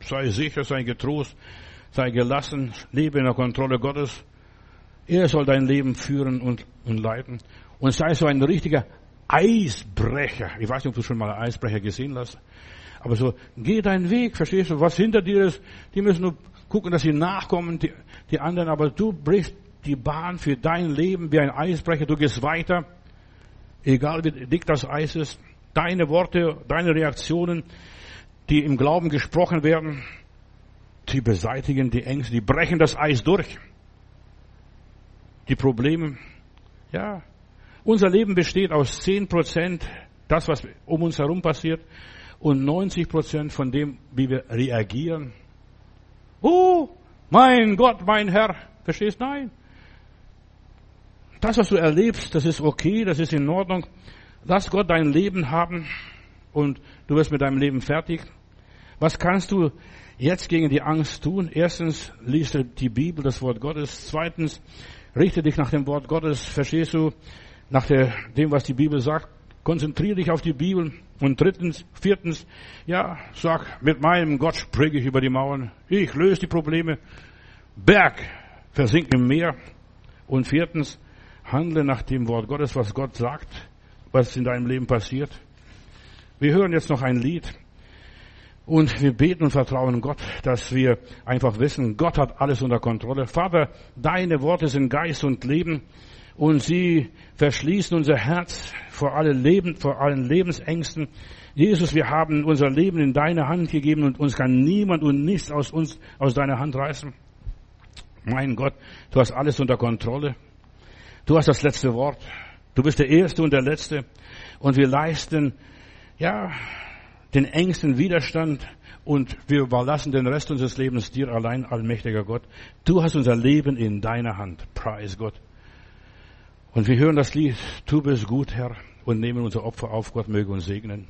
Sei sicher, sei getrost, sei gelassen, lebe in der Kontrolle Gottes. Er soll dein Leben führen und, und leiten. Und sei so ein richtiger Eisbrecher. Ich weiß nicht, ob du schon mal einen Eisbrecher gesehen hast. Aber so, geh deinen Weg, verstehst du? Was hinter dir ist, die müssen nur gucken, dass sie nachkommen, die, die anderen. Aber du brichst die Bahn für dein Leben wie ein Eisbrecher. Du gehst weiter egal wie dick das Eis ist, deine Worte, deine Reaktionen, die im Glauben gesprochen werden, die beseitigen die Ängste, die brechen das Eis durch. Die Probleme, ja. Unser Leben besteht aus zehn Prozent, das, was um uns herum passiert, und 90 Prozent von dem, wie wir reagieren. Oh, mein Gott, mein Herr, verstehst? Nein. Das, was du erlebst, das ist okay, das ist in Ordnung. Lass Gott dein Leben haben und du wirst mit deinem Leben fertig. Was kannst du jetzt gegen die Angst tun? Erstens, liest die Bibel, das Wort Gottes. Zweitens, richte dich nach dem Wort Gottes. Verstehst du? Nach der, dem, was die Bibel sagt. Konzentriere dich auf die Bibel. Und drittens, viertens, ja, sag, mit meinem Gott springe ich über die Mauern. Ich löse die Probleme. Berg versinkt im Meer. Und viertens, Handle nach dem Wort Gottes, was Gott sagt, was in deinem Leben passiert. Wir hören jetzt noch ein Lied und wir beten und vertrauen Gott, dass wir einfach wissen, Gott hat alles unter Kontrolle. Vater, deine Worte sind Geist und Leben und sie verschließen unser Herz vor allen, Leben, vor allen Lebensängsten. Jesus, wir haben unser Leben in deine Hand gegeben und uns kann niemand und nichts aus uns, aus deiner Hand reißen. Mein Gott, du hast alles unter Kontrolle. Du hast das letzte Wort. Du bist der Erste und der Letzte. Und wir leisten, ja, den engsten Widerstand und wir überlassen den Rest unseres Lebens dir allein, allmächtiger Gott. Du hast unser Leben in deiner Hand. Preis Gott. Und wir hören das Lied, du bist gut, Herr, und nehmen unser Opfer auf. Gott möge uns segnen.